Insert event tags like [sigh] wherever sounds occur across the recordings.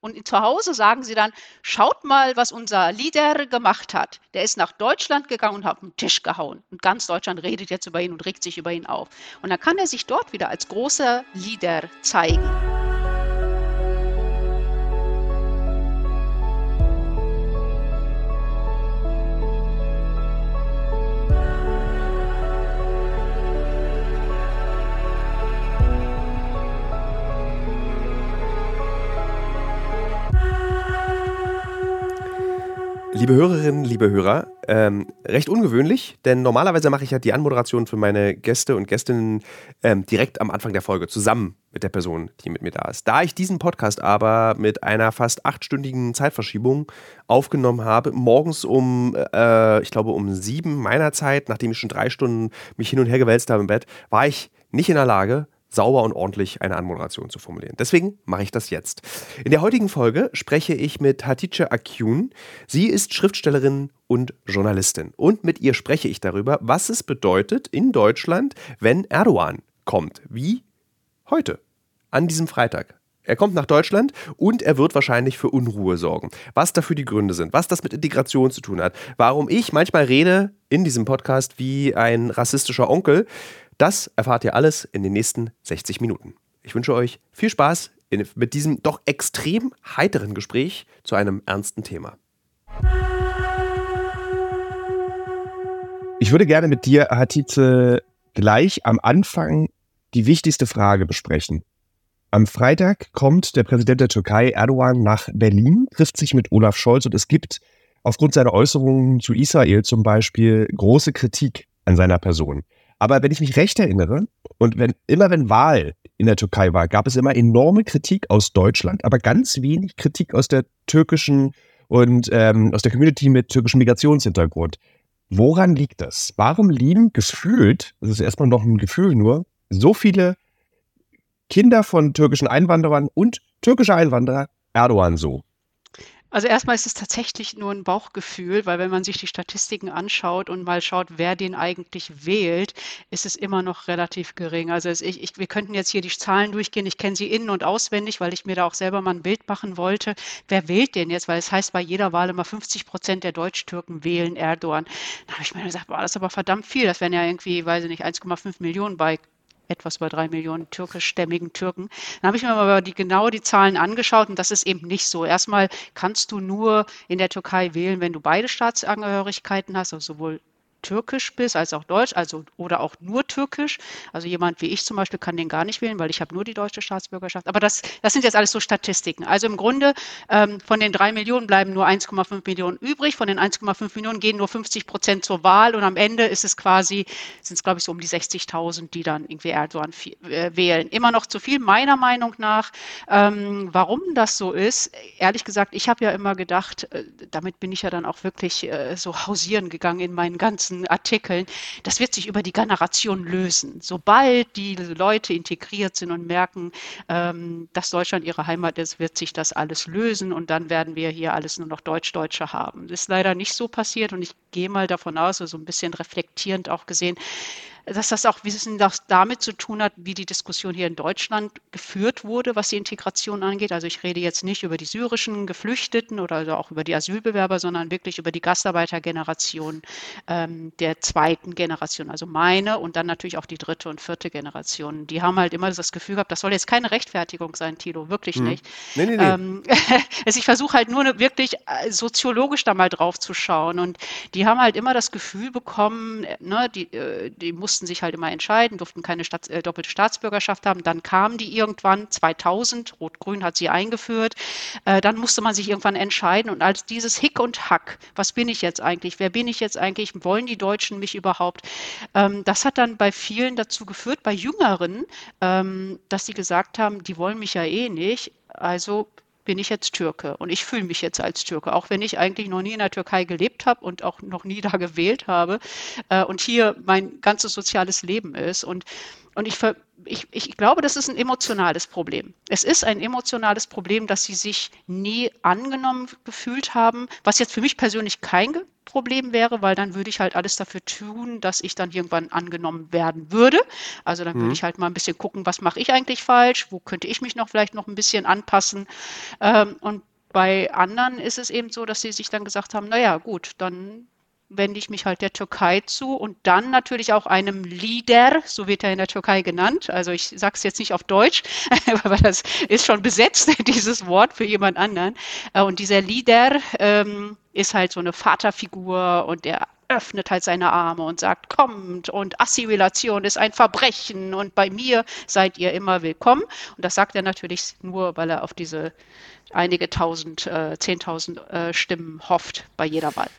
Und zu Hause sagen sie dann, schaut mal, was unser Leader gemacht hat. Der ist nach Deutschland gegangen und hat den Tisch gehauen. Und ganz Deutschland redet jetzt über ihn und regt sich über ihn auf. Und dann kann er sich dort wieder als großer Leader zeigen. Liebe Hörerinnen, liebe Hörer, ähm, recht ungewöhnlich, denn normalerweise mache ich ja die Anmoderation für meine Gäste und Gästinnen ähm, direkt am Anfang der Folge zusammen mit der Person, die mit mir da ist. Da ich diesen Podcast aber mit einer fast achtstündigen Zeitverschiebung aufgenommen habe, morgens um, äh, ich glaube, um sieben meiner Zeit, nachdem ich schon drei Stunden mich hin und her gewälzt habe im Bett, war ich nicht in der Lage, sauber und ordentlich eine Anmoderation zu formulieren. Deswegen mache ich das jetzt. In der heutigen Folge spreche ich mit Hatice Akyun. Sie ist Schriftstellerin und Journalistin. Und mit ihr spreche ich darüber, was es bedeutet in Deutschland, wenn Erdogan kommt. Wie heute, an diesem Freitag. Er kommt nach Deutschland und er wird wahrscheinlich für Unruhe sorgen. Was dafür die Gründe sind, was das mit Integration zu tun hat, warum ich manchmal rede in diesem Podcast wie ein rassistischer Onkel, das erfahrt ihr alles in den nächsten 60 Minuten. Ich wünsche euch viel Spaß in, mit diesem doch extrem heiteren Gespräch zu einem ernsten Thema. Ich würde gerne mit dir, Hatice, gleich am Anfang die wichtigste Frage besprechen. Am Freitag kommt der Präsident der Türkei, Erdogan, nach Berlin, trifft sich mit Olaf Scholz und es gibt aufgrund seiner Äußerungen zu Israel zum Beispiel große Kritik an seiner Person. Aber wenn ich mich recht erinnere, und wenn, immer wenn Wahl in der Türkei war, gab es immer enorme Kritik aus Deutschland, aber ganz wenig Kritik aus der türkischen und ähm, aus der Community mit türkischem Migrationshintergrund. Woran liegt das? Warum lieben gefühlt, das ist erstmal noch ein Gefühl nur, so viele Kinder von türkischen Einwanderern und türkische Einwanderer Erdogan so? Also erstmal ist es tatsächlich nur ein Bauchgefühl, weil wenn man sich die Statistiken anschaut und mal schaut, wer den eigentlich wählt, ist es immer noch relativ gering. Also ich, ich, wir könnten jetzt hier die Zahlen durchgehen. Ich kenne sie innen und auswendig, weil ich mir da auch selber mal ein Bild machen wollte. Wer wählt denn jetzt? Weil es heißt bei jeder Wahl immer 50 Prozent der Deutsch-Türken wählen Erdogan. Da habe ich mir gesagt, boah, das ist aber verdammt viel. Das wären ja irgendwie, weiß ich nicht, 1,5 Millionen bei etwas über drei Millionen türkischstämmigen Türken. Dann habe ich mir aber die, genau die Zahlen angeschaut und das ist eben nicht so. Erstmal kannst du nur in der Türkei wählen, wenn du beide Staatsangehörigkeiten hast, also sowohl Türkisch bist, als auch Deutsch, also oder auch nur Türkisch. Also jemand wie ich zum Beispiel kann den gar nicht wählen, weil ich habe nur die deutsche Staatsbürgerschaft. Aber das, das sind jetzt alles so Statistiken. Also im Grunde ähm, von den drei Millionen bleiben nur 1,5 Millionen übrig. Von den 1,5 Millionen gehen nur 50 Prozent zur Wahl und am Ende ist es quasi, sind es glaube ich so um die 60.000, die dann irgendwie Erdogan äh, wählen. Immer noch zu viel, meiner Meinung nach. Ähm, warum das so ist, ehrlich gesagt, ich habe ja immer gedacht, äh, damit bin ich ja dann auch wirklich äh, so hausieren gegangen in meinen ganzen ganzen Artikeln, das wird sich über die Generation lösen. Sobald die Leute integriert sind und merken, ähm, dass Deutschland ihre Heimat ist, wird sich das alles lösen und dann werden wir hier alles nur noch Deutsch-Deutsche haben. Das ist leider nicht so passiert und ich gehe mal davon aus, so also ein bisschen reflektierend auch gesehen, dass das auch wissen, das damit zu tun hat, wie die Diskussion hier in Deutschland geführt wurde, was die Integration angeht. Also ich rede jetzt nicht über die syrischen Geflüchteten oder also auch über die Asylbewerber, sondern wirklich über die Gastarbeitergeneration ähm, der zweiten Generation, also meine und dann natürlich auch die dritte und vierte Generation. Die haben halt immer das Gefühl gehabt, das soll jetzt keine Rechtfertigung sein, Tilo, wirklich hm. nicht. Nee, nee, nee. Ähm, [laughs] also ich versuche halt nur wirklich äh, soziologisch da mal drauf zu schauen und die haben halt immer das Gefühl bekommen, ne, die, äh, die mussten mussten sich halt immer entscheiden, durften keine Staats äh, doppelte Staatsbürgerschaft haben. Dann kamen die irgendwann, 2000, Rot-Grün hat sie eingeführt. Äh, dann musste man sich irgendwann entscheiden. Und als dieses Hick und Hack, was bin ich jetzt eigentlich, wer bin ich jetzt eigentlich, wollen die Deutschen mich überhaupt, ähm, das hat dann bei vielen dazu geführt, bei Jüngeren, ähm, dass sie gesagt haben, die wollen mich ja eh nicht. Also bin ich jetzt Türke und ich fühle mich jetzt als Türke, auch wenn ich eigentlich noch nie in der Türkei gelebt habe und auch noch nie da [laughs] gewählt habe äh, und hier mein ganzes soziales Leben ist. Und, und ich, ich, ich glaube, das ist ein emotionales Problem. Es ist ein emotionales Problem, dass sie sich nie angenommen gefühlt haben, was jetzt für mich persönlich kein Problem wäre, weil dann würde ich halt alles dafür tun, dass ich dann irgendwann angenommen werden würde. Also dann mhm. würde ich halt mal ein bisschen gucken, was mache ich eigentlich falsch, wo könnte ich mich noch vielleicht noch ein bisschen anpassen. Ähm, und bei anderen ist es eben so, dass sie sich dann gesagt haben, naja, gut, dann wende ich mich halt der Türkei zu und dann natürlich auch einem Leader, so wird er in der Türkei genannt. Also ich sage es jetzt nicht auf Deutsch, [laughs] weil das ist schon besetzt, [laughs] dieses Wort für jemand anderen. Äh, und dieser Leader ähm, ist halt so eine Vaterfigur und der öffnet halt seine Arme und sagt, kommt und Assimilation ist ein Verbrechen und bei mir seid ihr immer willkommen. Und das sagt er natürlich nur, weil er auf diese einige tausend, äh, zehntausend äh, Stimmen hofft bei jeder Wahl.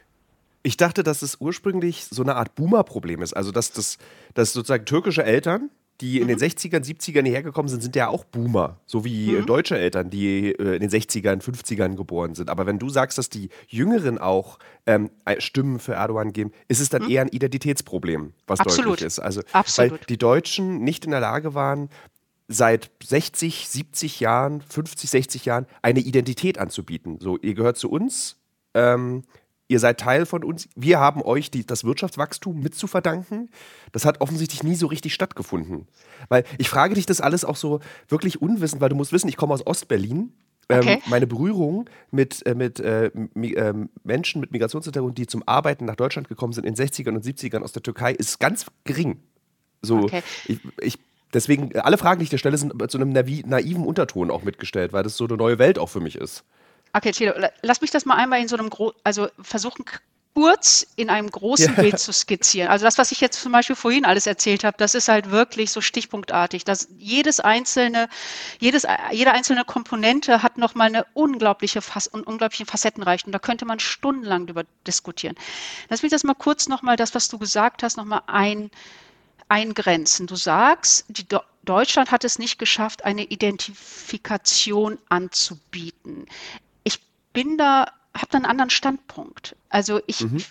Ich dachte, dass es ursprünglich so eine Art Boomer-Problem ist. Also, dass, das, dass sozusagen türkische Eltern, die in mhm. den 60ern, 70ern hierher gekommen sind, sind ja auch Boomer. So wie mhm. deutsche Eltern, die äh, in den 60ern, 50ern geboren sind. Aber wenn du sagst, dass die Jüngeren auch ähm, Stimmen für Erdogan geben, ist es dann mhm. eher ein Identitätsproblem, was Absolut. deutlich ist. Also, Absolut. weil die Deutschen nicht in der Lage waren, seit 60, 70 Jahren, 50, 60 Jahren eine Identität anzubieten. So, ihr gehört zu uns. Ähm, ihr seid Teil von uns, wir haben euch die, das Wirtschaftswachstum mit zu verdanken. Das hat offensichtlich nie so richtig stattgefunden. Weil ich frage dich das alles auch so wirklich unwissend, weil du musst wissen, ich komme aus Ostberlin. Ähm, okay. Ähm, meine Berührung mit, äh, mit äh, äh, Menschen mit Migrationshintergrund, die zum Arbeiten nach Deutschland gekommen sind in den 60ern und 70ern aus der Türkei, ist ganz gering. So, okay. ich, ich Deswegen, alle Fragen, die ich dir stelle, sind zu einem naiven Unterton auch mitgestellt, weil das so eine neue Welt auch für mich ist. Okay, Tilo, lass mich das mal einmal in so einem, Gro also versuchen kurz in einem großen ja. Bild zu skizzieren. Also das, was ich jetzt zum Beispiel vorhin alles erzählt habe, das ist halt wirklich so stichpunktartig. Dass jedes einzelne, jedes, jede einzelne Komponente hat nochmal eine unglaubliche, Fass, unglaubliche Facettenreichtum. Da könnte man stundenlang drüber diskutieren. Lass mich das mal kurz nochmal, das, was du gesagt hast, nochmal ein, eingrenzen. Du sagst, Do Deutschland hat es nicht geschafft, eine Identifikation anzubieten bin da, habe da einen anderen Standpunkt. Also ich, mhm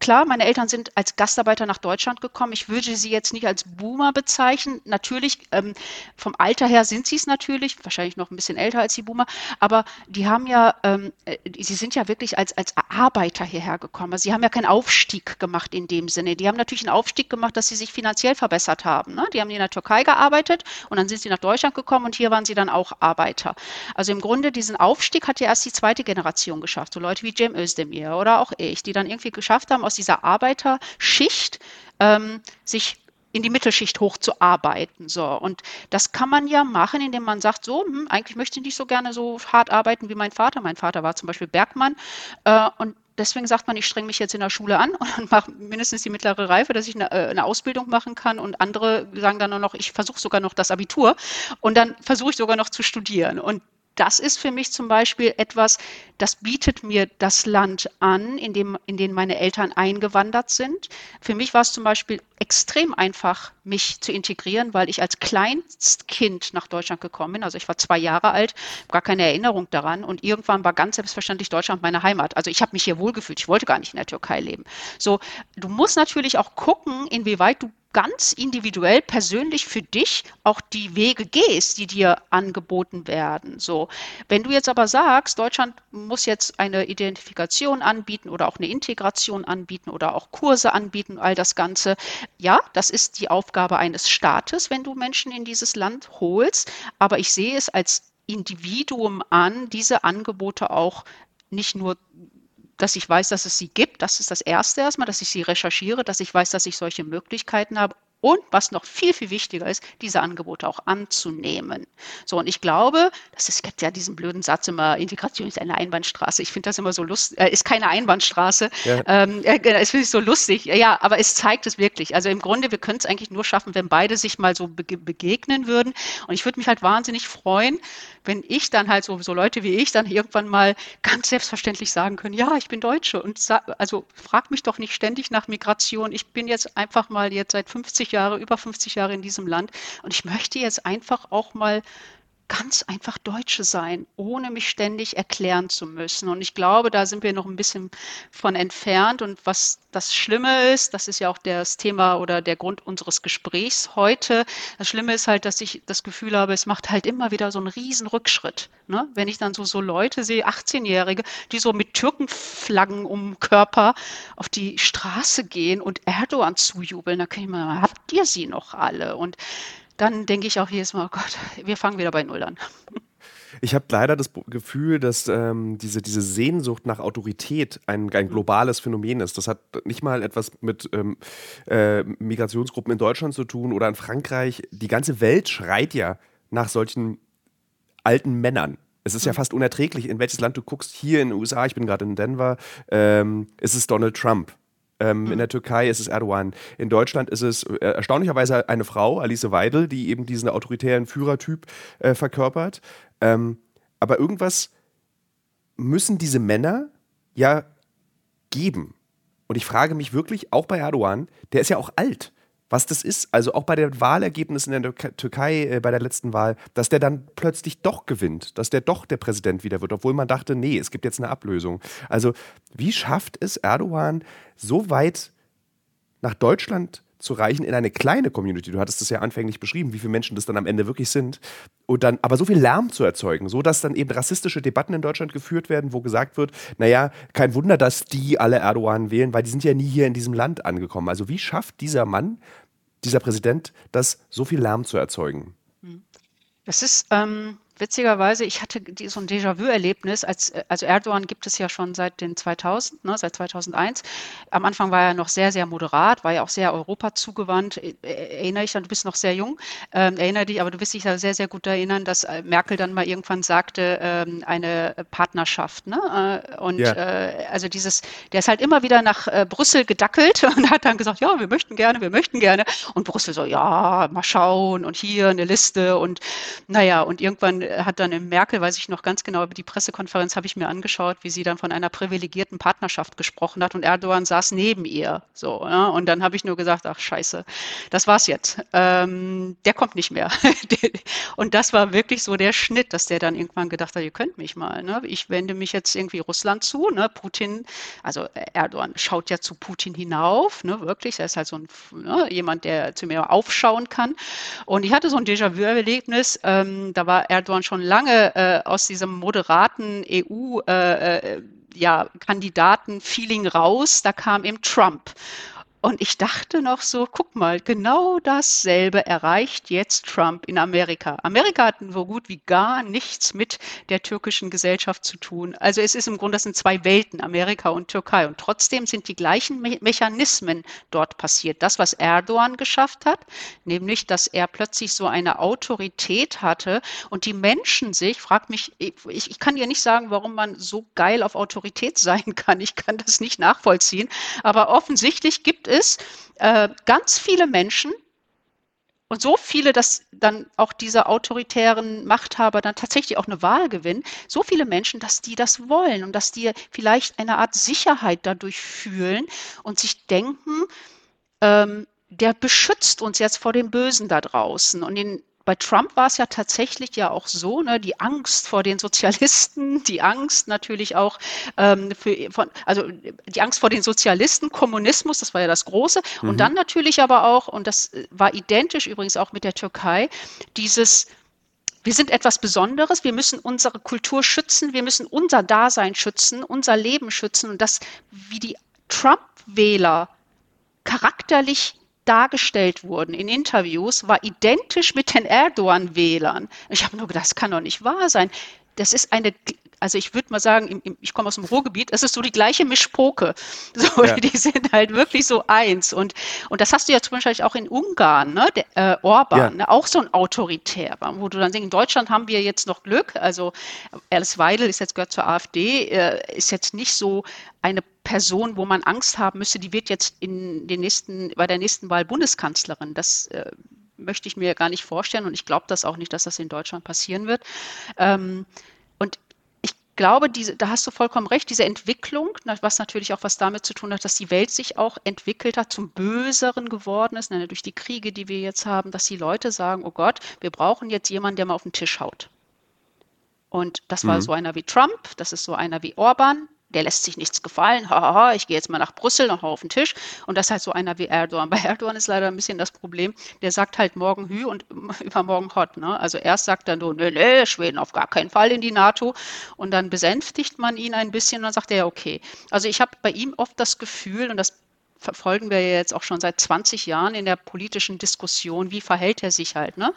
klar, meine Eltern sind als Gastarbeiter nach Deutschland gekommen. Ich würde sie jetzt nicht als Boomer bezeichnen. Natürlich, ähm, vom Alter her sind sie es natürlich, wahrscheinlich noch ein bisschen älter als die Boomer, aber die haben ja, ähm, äh, sie sind ja wirklich als, als Arbeiter hierher gekommen. Also sie haben ja keinen Aufstieg gemacht in dem Sinne. Die haben natürlich einen Aufstieg gemacht, dass sie sich finanziell verbessert haben. Ne? Die haben in der Türkei gearbeitet und dann sind sie nach Deutschland gekommen und hier waren sie dann auch Arbeiter. Also im Grunde diesen Aufstieg hat ja erst die zweite Generation geschafft. So Leute wie Cem Özdemir oder auch ich, die dann irgendwie geschafft haben, aus dieser Arbeiterschicht ähm, sich in die Mittelschicht hochzuarbeiten. So. Und das kann man ja machen, indem man sagt, so, hm, eigentlich möchte ich nicht so gerne so hart arbeiten wie mein Vater. Mein Vater war zum Beispiel Bergmann. Äh, und deswegen sagt man, ich strenge mich jetzt in der Schule an [laughs] und mache mindestens die mittlere Reife, dass ich eine, äh, eine, Ausbildung machen kann. Und andere sagen dann nur noch, ich versuche sogar noch das Abitur und dann versuche ich sogar noch zu studieren. Und das ist für mich zum Beispiel etwas, das bietet mir das Land an, in dem, in dem meine Eltern eingewandert sind. Für mich war es zum Beispiel extrem einfach, mich zu integrieren, weil ich als Kleinstkind nach Deutschland gekommen bin. Also ich war zwei Jahre alt, gar keine Erinnerung daran. Und irgendwann war ganz selbstverständlich Deutschland meine Heimat. Also ich habe mich hier wohlgefühlt. Ich wollte gar nicht in der Türkei leben. So, du musst natürlich auch gucken, inwieweit du ganz individuell, persönlich für dich auch die Wege gehst, die dir angeboten werden. So, wenn du jetzt aber sagst, Deutschland muss jetzt eine Identifikation anbieten oder auch eine Integration anbieten oder auch Kurse anbieten, all das Ganze, ja, das ist die Aufgabe eines Staates, wenn du Menschen in dieses Land holst. Aber ich sehe es als Individuum an, diese Angebote auch nicht nur dass ich weiß, dass es sie gibt. Das ist das Erste erstmal, dass ich sie recherchiere, dass ich weiß, dass ich solche Möglichkeiten habe und was noch viel, viel wichtiger ist, diese Angebote auch anzunehmen. So, und ich glaube, das ist, es gibt ja diesen blöden Satz immer, Integration ist eine Einbahnstraße. Ich finde das immer so lustig, äh, ist keine Einbahnstraße. Ja. Ähm, äh, das finde ich so lustig. Ja, aber es zeigt es wirklich. Also im Grunde, wir können es eigentlich nur schaffen, wenn beide sich mal so be begegnen würden. Und ich würde mich halt wahnsinnig freuen, wenn ich dann halt so, so Leute wie ich dann irgendwann mal ganz selbstverständlich sagen können, ja, ich bin Deutsche und also frag mich doch nicht ständig nach Migration. Ich bin jetzt einfach mal jetzt seit 50 Jahre, über 50 Jahre in diesem Land und ich möchte jetzt einfach auch mal ganz einfach Deutsche sein, ohne mich ständig erklären zu müssen. Und ich glaube, da sind wir noch ein bisschen von entfernt. Und was das Schlimme ist, das ist ja auch das Thema oder der Grund unseres Gesprächs heute. Das Schlimme ist halt, dass ich das Gefühl habe, es macht halt immer wieder so einen riesen Rückschritt. Ne? Wenn ich dann so, so Leute sehe, 18-Jährige, die so mit Türkenflaggen um Körper auf die Straße gehen und Erdogan zujubeln, da kann ich mal, habt ihr sie noch alle? Und dann denke ich auch jedes Mal, oh Gott, wir fangen wieder bei Null an. Ich habe leider das Gefühl, dass ähm, diese, diese Sehnsucht nach Autorität ein, ein globales Phänomen ist. Das hat nicht mal etwas mit ähm, äh, Migrationsgruppen in Deutschland zu tun oder in Frankreich. Die ganze Welt schreit ja nach solchen alten Männern. Es ist ja mhm. fast unerträglich, in welches Land du guckst. Hier in den USA, ich bin gerade in Denver, ähm, ist es Donald Trump. Ähm, mhm. In der Türkei ist es Erdogan. In Deutschland ist es äh, erstaunlicherweise eine Frau, Alice Weidel, die eben diesen autoritären Führertyp äh, verkörpert. Ähm, aber irgendwas müssen diese Männer ja geben. Und ich frage mich wirklich, auch bei Erdogan, der ist ja auch alt was das ist. Also auch bei den Wahlergebnissen in der Türkei äh, bei der letzten Wahl, dass der dann plötzlich doch gewinnt, dass der doch der Präsident wieder wird, obwohl man dachte, nee, es gibt jetzt eine Ablösung. Also wie schafft es Erdogan so weit nach Deutschland zu reichen in eine kleine Community. Du hattest es ja anfänglich beschrieben, wie viele Menschen das dann am Ende wirklich sind. Und dann aber so viel Lärm zu erzeugen, so dass dann eben rassistische Debatten in Deutschland geführt werden, wo gesagt wird, naja, kein Wunder, dass die alle Erdogan wählen, weil die sind ja nie hier in diesem Land angekommen. Also wie schafft dieser Mann dieser Präsident, das so viel Lärm zu erzeugen? Das ist, ähm, witzigerweise, ich hatte die, so ein Déjà-vu-Erlebnis, als, äh, also Erdogan gibt es ja schon seit den 2000, ne, seit 2001. Am Anfang war er noch sehr, sehr moderat, war ja auch sehr Europa zugewandt. Äh, erinnere ich an, du bist noch sehr jung, ähm, erinnere dich, aber du wirst dich da sehr, sehr gut erinnern, dass äh, Merkel dann mal irgendwann sagte, ähm, eine Partnerschaft. Ne? Und ja. äh, also dieses, der ist halt immer wieder nach äh, Brüssel gedackelt [laughs] und hat dann gesagt, ja, wir möchten gerne, wir möchten gerne. Und Brüssel so, ja, mal schauen und hier eine Liste und naja, und irgendwann hat dann in Merkel, weiß ich noch ganz genau, über die Pressekonferenz habe ich mir angeschaut, wie sie dann von einer privilegierten Partnerschaft gesprochen hat und Erdogan saß neben ihr. So, ja, und dann habe ich nur gesagt, ach scheiße, das war's jetzt. Ähm, der kommt nicht mehr. [laughs] und das war wirklich so der Schnitt, dass der dann irgendwann gedacht hat, ihr könnt mich mal. Ne? Ich wende mich jetzt irgendwie Russland zu. Ne? Putin, also Erdogan schaut ja zu Putin hinauf, ne? wirklich. Er ist halt so ein, ne? jemand, der zu mir aufschauen kann. Und ich hatte so ein Déjà-vu-Erlebnis. Ähm, da war Erdogan Erdogan schon lange äh, aus diesem moderaten EU äh, äh, ja, Kandidaten-Feeling raus. Da kam eben Trump. Und ich dachte noch so, guck mal, genau dasselbe erreicht jetzt Trump in Amerika. Amerika hat so gut wie gar nichts mit der türkischen Gesellschaft zu tun. Also es ist im Grunde, das sind zwei Welten, Amerika und Türkei. Und trotzdem sind die gleichen Me Mechanismen dort passiert. Das, was Erdogan geschafft hat, nämlich, dass er plötzlich so eine Autorität hatte und die Menschen sich, frag mich, ich, ich kann dir nicht sagen, warum man so geil auf Autorität [laughs] sein kann. Ich kann das nicht nachvollziehen. Aber offensichtlich gibt ist, äh, ganz viele Menschen und so viele, dass dann auch diese autoritären Machthaber dann tatsächlich auch eine Wahl gewinnen, so viele Menschen, dass die das wollen und dass die vielleicht eine Art Sicherheit dadurch fühlen und sich denken, ähm, der beschützt uns jetzt vor dem Bösen da draußen. Und in bei Trump war es ja tatsächlich ja auch so, ne, die Angst vor den Sozialisten, die Angst natürlich auch ähm, für, von, also die Angst vor den Sozialisten, Kommunismus, das war ja das Große. Mhm. Und dann natürlich aber auch, und das war identisch übrigens auch mit der Türkei, dieses wir sind etwas Besonderes, wir müssen unsere Kultur schützen, wir müssen unser Dasein schützen, unser Leben schützen und das, wie die Trump-Wähler charakterlich dargestellt wurden in Interviews, war identisch mit den Erdogan-Wählern. Ich habe nur gedacht, das kann doch nicht wahr sein. Das ist eine also ich würde mal sagen, ich komme aus dem Ruhrgebiet, es ist so die gleiche Mischpoke. [laughs] So, ja. Die sind halt wirklich so eins. Und, und das hast du ja zum Beispiel auch in Ungarn, ne? Der, äh, Orban, ja. ne? auch so ein autoritär, wo du dann denkst, in Deutschland haben wir jetzt noch Glück. Also Alice Weidel ist jetzt gehört zur AfD, äh, ist jetzt nicht so eine Person, wo man Angst haben müsste, die wird jetzt in den nächsten, bei der nächsten Wahl Bundeskanzlerin. Das äh, möchte ich mir gar nicht vorstellen und ich glaube das auch nicht, dass das in Deutschland passieren wird. Ähm, und glaube, diese, da hast du vollkommen recht, diese Entwicklung, was natürlich auch was damit zu tun hat, dass die Welt sich auch entwickelt hat, zum Böseren geworden ist, ne, durch die Kriege, die wir jetzt haben, dass die Leute sagen, oh Gott, wir brauchen jetzt jemanden, der mal auf den Tisch haut. Und das war mhm. so einer wie Trump, das ist so einer wie Orban, der lässt sich nichts gefallen, haha, ich gehe jetzt mal nach Brüssel, noch auf den Tisch. Und das ist halt so einer wie Erdogan. Bei Erdogan ist leider ein bisschen das Problem, der sagt halt morgen Hü und [laughs] übermorgen Hot. Ne? Also erst sagt er nur, nee, nee, Schweden auf gar keinen Fall in die NATO. Und dann besänftigt man ihn ein bisschen und dann sagt er, okay. Also ich habe bei ihm oft das Gefühl, und das verfolgen wir ja jetzt auch schon seit 20 Jahren in der politischen Diskussion, wie verhält er sich halt. Ne?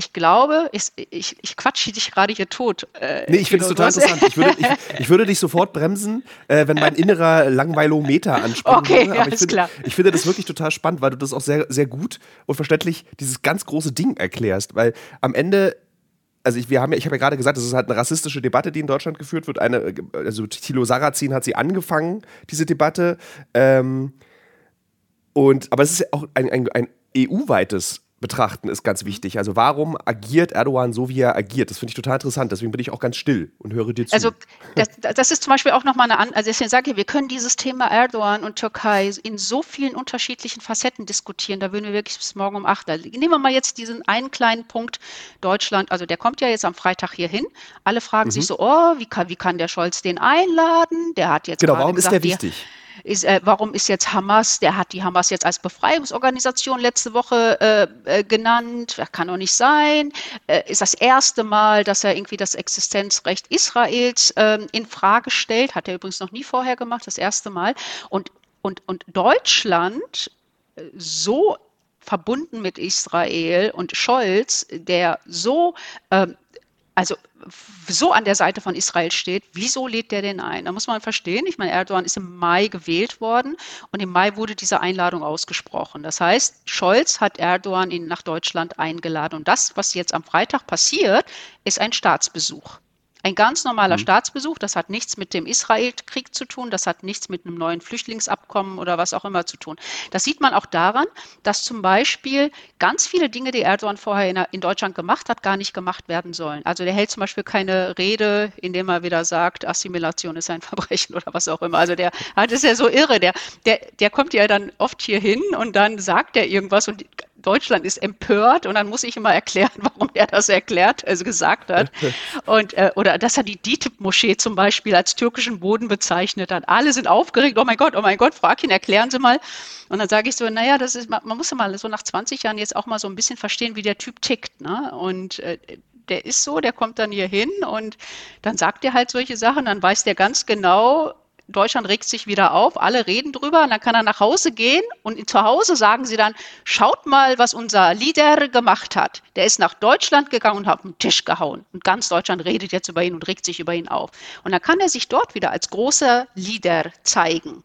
Ich glaube, ich, ich, ich quatsche dich gerade hier tot. Äh, nee, ich finde es total interessant. Ich würde, ich, [laughs] ich würde, dich sofort bremsen, äh, wenn mein innerer Langweilometer anspringt. Okay, würde. Aber ja, ich, finde, ich finde das wirklich total spannend, weil du das auch sehr, sehr gut und verständlich dieses ganz große Ding erklärst. Weil am Ende also ich, wir haben ja, ich habe ja gerade gesagt, es ist halt eine rassistische Debatte, die in Deutschland geführt wird. Eine, also Thilo Sarrazin hat sie angefangen, diese Debatte. Ähm, und, aber es ist ja auch ein, ein, ein EU-weites betrachten, ist ganz wichtig. Also warum agiert Erdogan so, wie er agiert? Das finde ich total interessant. Deswegen bin ich auch ganz still und höre dir zu. Also das, das ist zum Beispiel auch nochmal eine, An also deswegen sage ich, wir können dieses Thema Erdogan und Türkei in so vielen unterschiedlichen Facetten diskutieren. Da würden wir wirklich bis morgen um acht. Nehmen wir mal jetzt diesen einen kleinen Punkt Deutschland. Also der kommt ja jetzt am Freitag hier hin. Alle fragen mhm. sich so, oh, wie kann, wie kann der Scholz den einladen? Der hat jetzt genau. Warum ist der wichtig? Ist, äh, warum ist jetzt Hamas, der hat die Hamas jetzt als Befreiungsorganisation letzte Woche äh, äh, genannt, das kann doch nicht sein, äh, ist das erste Mal, dass er irgendwie das Existenzrecht Israels ähm, in Frage stellt, hat er übrigens noch nie vorher gemacht, das erste Mal. Und, und, und Deutschland äh, so verbunden mit Israel und Scholz, der so ähm, also so an der Seite von Israel steht, wieso lädt der denn ein? Da muss man verstehen, ich meine, Erdogan ist im Mai gewählt worden und im Mai wurde diese Einladung ausgesprochen. Das heißt, Scholz hat Erdogan ihn nach Deutschland eingeladen und das, was jetzt am Freitag passiert, ist ein Staatsbesuch. Ein ganz normaler mhm. Staatsbesuch, das hat nichts mit dem Israel-Krieg zu tun, das hat nichts mit einem neuen Flüchtlingsabkommen oder was auch immer zu tun. Das sieht man auch daran, dass zum Beispiel ganz viele Dinge, die Erdogan vorher in, in Deutschland gemacht hat, gar nicht gemacht werden sollen. Also der hält zum Beispiel keine Rede, indem er wieder sagt, Assimilation ist ein [laughs] Verbrechen oder was auch immer. Also der das ist ja so irre, der, der, der kommt ja dann oft hier hin und dann sagt er irgendwas und Deutschland ist empört und dann muss ich immer erklären, [laughs] warum er das erklärt, also gesagt hat. [laughs] Und, äh, oder dass er die DITIB-Moschee zum Beispiel als türkischen Boden bezeichnet hat. Alle sind aufgeregt, oh mein Gott, oh mein Gott, frag ihn, erklären Sie mal. Und dann sage ich so, naja, das ist, man, man muss ja mal so nach 20 Jahren jetzt auch mal so ein bisschen verstehen, wie der Typ tickt. Ne? Und äh, der ist so, der kommt dann hier hin und dann sagt er halt solche Sachen, dann weiß der ganz genau, Deutschland regt sich wieder auf, alle reden drüber und dann kann er nach Hause gehen und zu Hause sagen sie dann, schaut mal, was unser Leader gemacht hat. Der ist nach Deutschland gegangen und hat den Tisch gehauen. Und ganz Deutschland redet jetzt über ihn und regt sich über ihn auf. Und dann kann er sich dort wieder als großer Leader zeigen.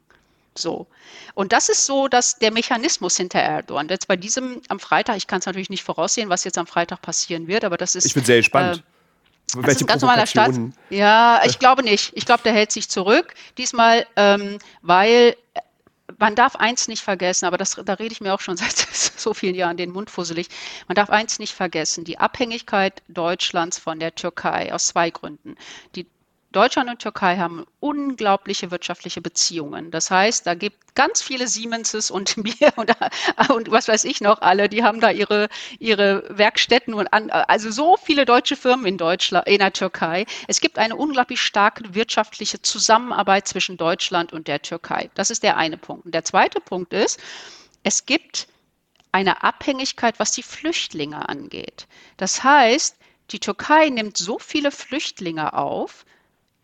So. Und das ist so, dass der Mechanismus hinter Erdogan. Jetzt bei diesem am Freitag, ich kann es natürlich nicht voraussehen, was jetzt am Freitag passieren wird, aber das ist. Ich bin sehr gespannt. Äh, das ist ein ganz normaler Staat. Ja, ich glaube nicht. Ich glaube, der hält sich zurück. Diesmal, ähm, weil äh, man darf eins nicht vergessen, aber das, da rede ich mir auch schon [laughs] seit so vielen Jahren den Mund fusselig. Man darf eins nicht vergessen, die Abhängigkeit Deutschlands von der Türkei aus zwei Gründen. Die Deutschland und Türkei haben unglaubliche wirtschaftliche Beziehungen. Das heißt, da gibt ganz viele Siemenses und [laughs] mir und, und, was weiß ich noch alle, die haben da ihre, ihre Werkstätten und an, also so viele deutsche Firmen in Deutschland, in der Türkei. Es gibt eine unglaublich starke wirtschaftliche Zusammenarbeit zwischen Deutschland und der Türkei. Das ist der eine Punkt. Und der zweite Punkt ist, es gibt eine Abhängigkeit, was die Flüchtlinge angeht. Das heißt, die Türkei nimmt so viele Flüchtlinge auf,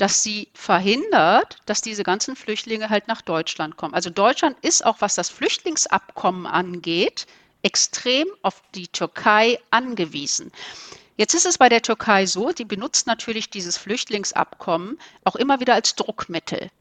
dass sie verhindert, dass diese ganzen Flüchtlinge halt nach Deutschland kommen. Also Deutschland ist auch, was das Flüchtlingsabkommen angeht, extrem auf die Türkei angewiesen. Jetzt ist es bei der Türkei so, die benutzt natürlich dieses Flüchtlingsabkommen auch immer wieder als Druckmittel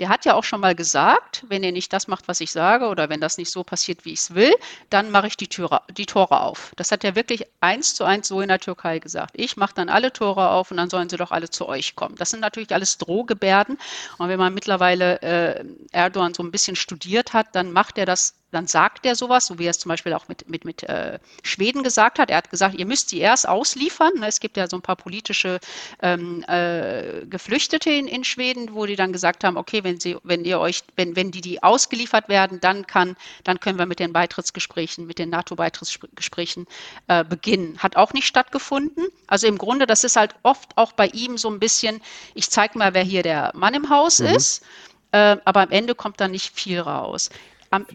der hat ja auch schon mal gesagt, wenn ihr nicht das macht, was ich sage, oder wenn das nicht so passiert, wie ich es will, dann mache ich die, Türe, die Tore auf. Das hat er wirklich eins zu eins so in der Türkei gesagt. Ich mache dann alle Tore auf und dann sollen sie doch alle zu euch kommen. Das sind natürlich alles Drohgebärden. Und wenn man mittlerweile äh, Erdogan so ein bisschen studiert hat, dann macht er das dann sagt er sowas, so wie er es zum Beispiel auch mit, mit, mit äh, Schweden gesagt hat. Er hat gesagt, ihr müsst sie erst ausliefern. Ne, es gibt ja so ein paar politische ähm, äh, Geflüchtete in, in Schweden, wo die dann gesagt haben, okay, wenn sie, wenn ihr euch, wenn, wenn die, die ausgeliefert werden, dann kann, dann können wir mit den Beitrittsgesprächen, mit den NATO-Beitrittsgesprächen äh, beginnen. Hat auch nicht stattgefunden. Also im Grunde, das ist halt oft auch bei ihm so ein bisschen, ich zeige mal, wer hier der Mann im Haus mhm. ist. Äh, aber am Ende kommt da nicht viel raus. Am,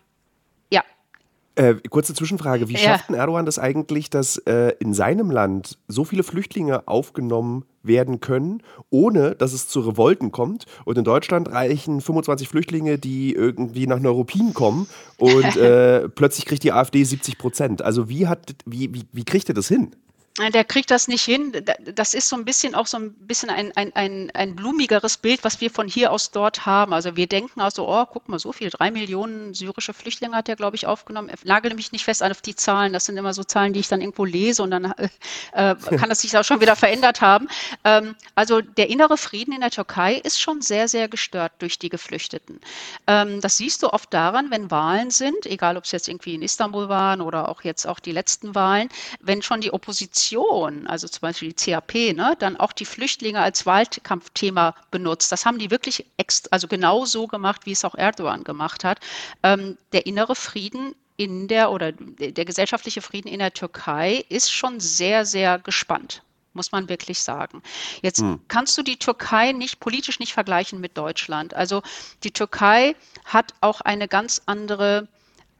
äh, kurze Zwischenfrage. Wie ja. schafft denn Erdogan das eigentlich, dass äh, in seinem Land so viele Flüchtlinge aufgenommen werden können, ohne dass es zu Revolten kommt? Und in Deutschland reichen 25 Flüchtlinge, die irgendwie nach Neuruppin kommen und [laughs] äh, plötzlich kriegt die AfD 70 Prozent. Also wie, hat, wie, wie, wie kriegt ihr das hin? Der kriegt das nicht hin. Das ist so ein bisschen auch so ein bisschen ein, ein, ein, ein blumigeres Bild, was wir von hier aus dort haben. Also wir denken also, oh, guck mal, so viel, drei Millionen syrische Flüchtlinge hat er, glaube ich, aufgenommen. Ich nagel mich nicht fest auf die Zahlen. Das sind immer so Zahlen, die ich dann irgendwo lese und dann äh, äh kann das sich auch schon wieder verändert haben. Ähm, also der innere Frieden in der Türkei ist schon sehr, sehr gestört durch die Geflüchteten. Ähm, das siehst du oft daran, wenn Wahlen sind, egal ob es jetzt irgendwie in Istanbul waren oder auch jetzt auch die letzten Wahlen, wenn schon die Opposition Opposition, also zum Beispiel die CAP, ne, dann auch die Flüchtlinge als Wahlkampfthema benutzt. Das haben die wirklich also genau so gemacht, wie es auch Erdogan gemacht hat. Ähm, der innere Frieden in der oder der gesellschaftliche Frieden in der Türkei ist schon sehr, sehr gespannt muss man wirklich sagen. Jetzt hm. kannst du die Türkei nicht politisch nicht vergleichen mit Deutschland. Also die Türkei hat auch eine ganz andere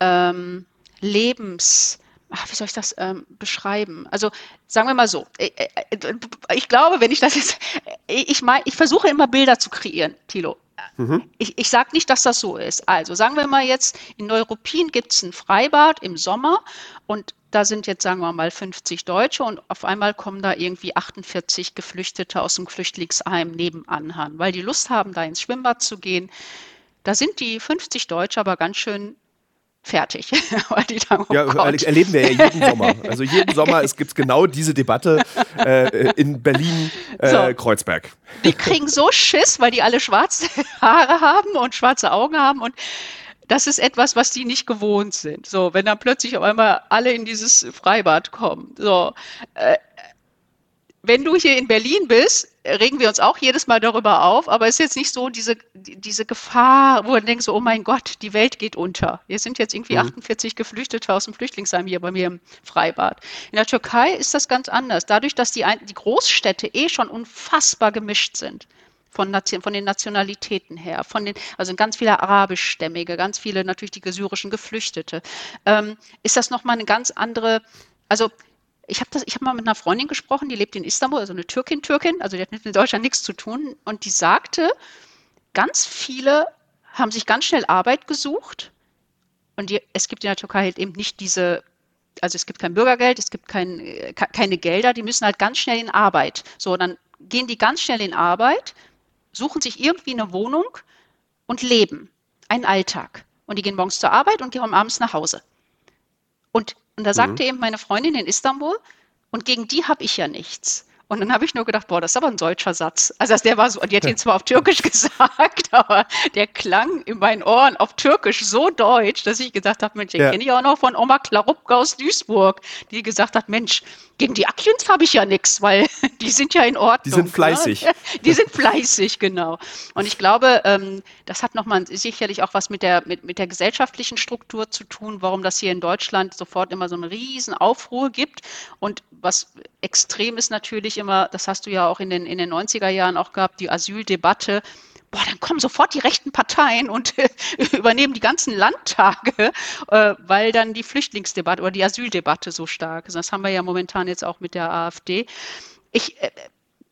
ähm, Lebens ach, wie soll ich das ähm, beschreiben? Also sagen wir mal so, ich, äh, äh, ich glaube, wenn ich das jetzt, ich, mein, ich versuche immer Bilder zu kreieren, Thilo. Mhm. Ich, ich sage nicht, dass das so ist. Also sagen wir mal jetzt, in Neuruppin gibt es ein Freibad im Sommer und da sind jetzt, sagen wir mal, 50 Deutsche und auf einmal kommen da irgendwie 48 Geflüchtete aus dem Flüchtlingsheim nebenan an, weil die Lust haben, da ins Schwimmbad zu gehen. Da sind die 50 Deutsche aber ganz schön fertig. [laughs] oh ja, Gott. erleben wir ja jeden [laughs] Sommer. Also jeden Sommer es gibt genau diese Debatte äh, in Berlin äh, so. Kreuzberg. Die kriegen so Schiss, weil die alle schwarze [laughs] Haare haben und schwarze Augen haben und das ist etwas, was die nicht gewohnt sind. So, wenn dann plötzlich auf einmal alle in dieses Freibad kommen. So, äh, wenn du hier in Berlin bist, regen wir uns auch jedes Mal darüber auf, aber es ist jetzt nicht so diese, diese Gefahr, wo man denkt so, oh mein Gott, die Welt geht unter. Hier sind jetzt irgendwie mhm. 48 Geflüchtete aus dem Flüchtlingsheim hier bei mir im Freibad. In der Türkei ist das ganz anders. Dadurch, dass die, die Großstädte eh schon unfassbar gemischt sind. Von, von, den Nationalitäten her, von den, also ganz viele arabischstämmige, ganz viele natürlich die syrischen Geflüchtete, ähm, ist das nochmal eine ganz andere, also ich habe hab mal mit einer Freundin gesprochen, die lebt in Istanbul, also eine Türkin, Türkin, also die hat mit Deutschland nichts zu tun. Und die sagte, ganz viele haben sich ganz schnell Arbeit gesucht. Und die, es gibt in der Türkei halt eben nicht diese, also es gibt kein Bürgergeld, es gibt kein, keine Gelder, die müssen halt ganz schnell in Arbeit. So, dann gehen die ganz schnell in Arbeit, suchen sich irgendwie eine Wohnung und leben einen Alltag. Und die gehen morgens zur Arbeit und gehen abends nach Hause. Und und da sagte mhm. eben meine Freundin in Istanbul, und gegen die habe ich ja nichts. Und dann habe ich nur gedacht, boah, das ist aber ein deutscher Satz. Also der war so, die hat ihn zwar auf Türkisch [laughs] gesagt, aber der klang in meinen Ohren auf Türkisch so deutsch, dass ich gesagt habe, Mensch, den ja. kenne ich auch noch von Oma Klarupka aus Duisburg, die gesagt hat, Mensch, gegen die Akjens habe ich ja nichts, weil [laughs] die sind ja in Ordnung. Die sind ne? fleißig. Ne? [laughs] Die sind fleißig, genau. Und ich glaube, ähm, das hat nochmal sicherlich auch was mit der, mit, mit der gesellschaftlichen Struktur zu tun, warum das hier in Deutschland sofort immer so einen riesen Aufruhr gibt. Und was extrem ist natürlich immer, das hast du ja auch in den, in den 90er Jahren auch gehabt, die Asyldebatte boah, dann kommen sofort die rechten Parteien und [laughs] übernehmen die ganzen Landtage, äh, weil dann die Flüchtlingsdebatte oder die Asyldebatte so stark ist. Das haben wir ja momentan jetzt auch mit der AfD. Ich, äh,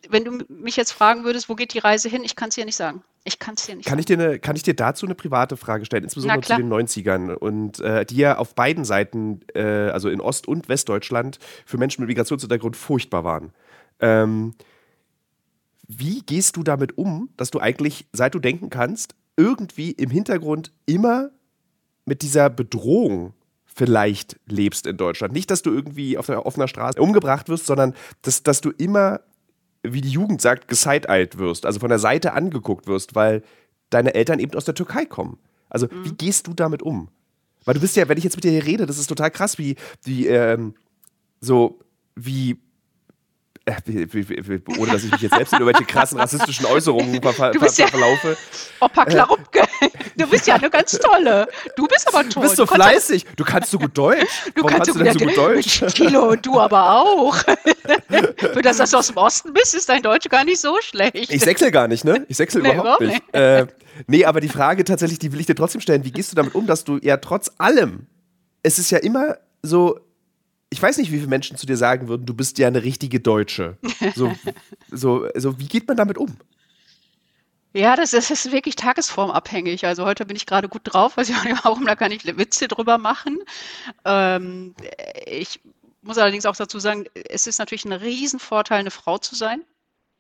wenn du mich jetzt fragen würdest, wo geht die Reise hin, ich kann es dir nicht sagen. Ich kann es dir nicht kann sagen. Ich dir eine, kann ich dir dazu eine private Frage stellen, insbesondere zu den 90ern und äh, die ja auf beiden Seiten, äh, also in Ost- und Westdeutschland, für Menschen mit Migrationshintergrund furchtbar waren. Ähm, wie gehst du damit um, dass du eigentlich, seit du denken kannst, irgendwie im Hintergrund immer mit dieser Bedrohung vielleicht lebst in Deutschland? Nicht, dass du irgendwie auf der offener Straße umgebracht wirst, sondern dass, dass du immer, wie die Jugend sagt, gesideyed wirst, also von der Seite angeguckt wirst, weil deine Eltern eben aus der Türkei kommen. Also, mhm. wie gehst du damit um? Weil du bist ja, wenn ich jetzt mit dir hier rede, das ist total krass, wie, wie, ähm, so, wie ohne dass ich mich jetzt selbst in irgendwelche krassen rassistischen Äußerungen ver ver ver verlaufe. Opa Klarupke, du bist ja eine ganz tolle. Du bist aber toll. Du bist so du fleißig. Du kannst so gut Deutsch. Du Warum kannst, kannst du denn so gut Deutsch? [laughs] Kilo und du aber auch. [laughs] Für das, dass du aus dem Osten bist, ist dein Deutsch gar nicht so schlecht. Ich sechsel gar nicht, ne? Ich sechsel nee, überhaupt nicht. nicht. Äh, nee, aber die Frage tatsächlich, die will ich dir trotzdem stellen. Wie gehst du damit um, dass du ja trotz allem, es ist ja immer so, ich weiß nicht, wie viele Menschen zu dir sagen würden, du bist ja eine richtige Deutsche. So, [laughs] so, so wie geht man damit um? Ja, das ist, das ist wirklich tagesformabhängig. Also heute bin ich gerade gut drauf, weiß ich auch nicht warum, da kann ich Witze drüber machen. Ähm, ich muss allerdings auch dazu sagen, es ist natürlich ein Riesenvorteil, eine Frau zu sein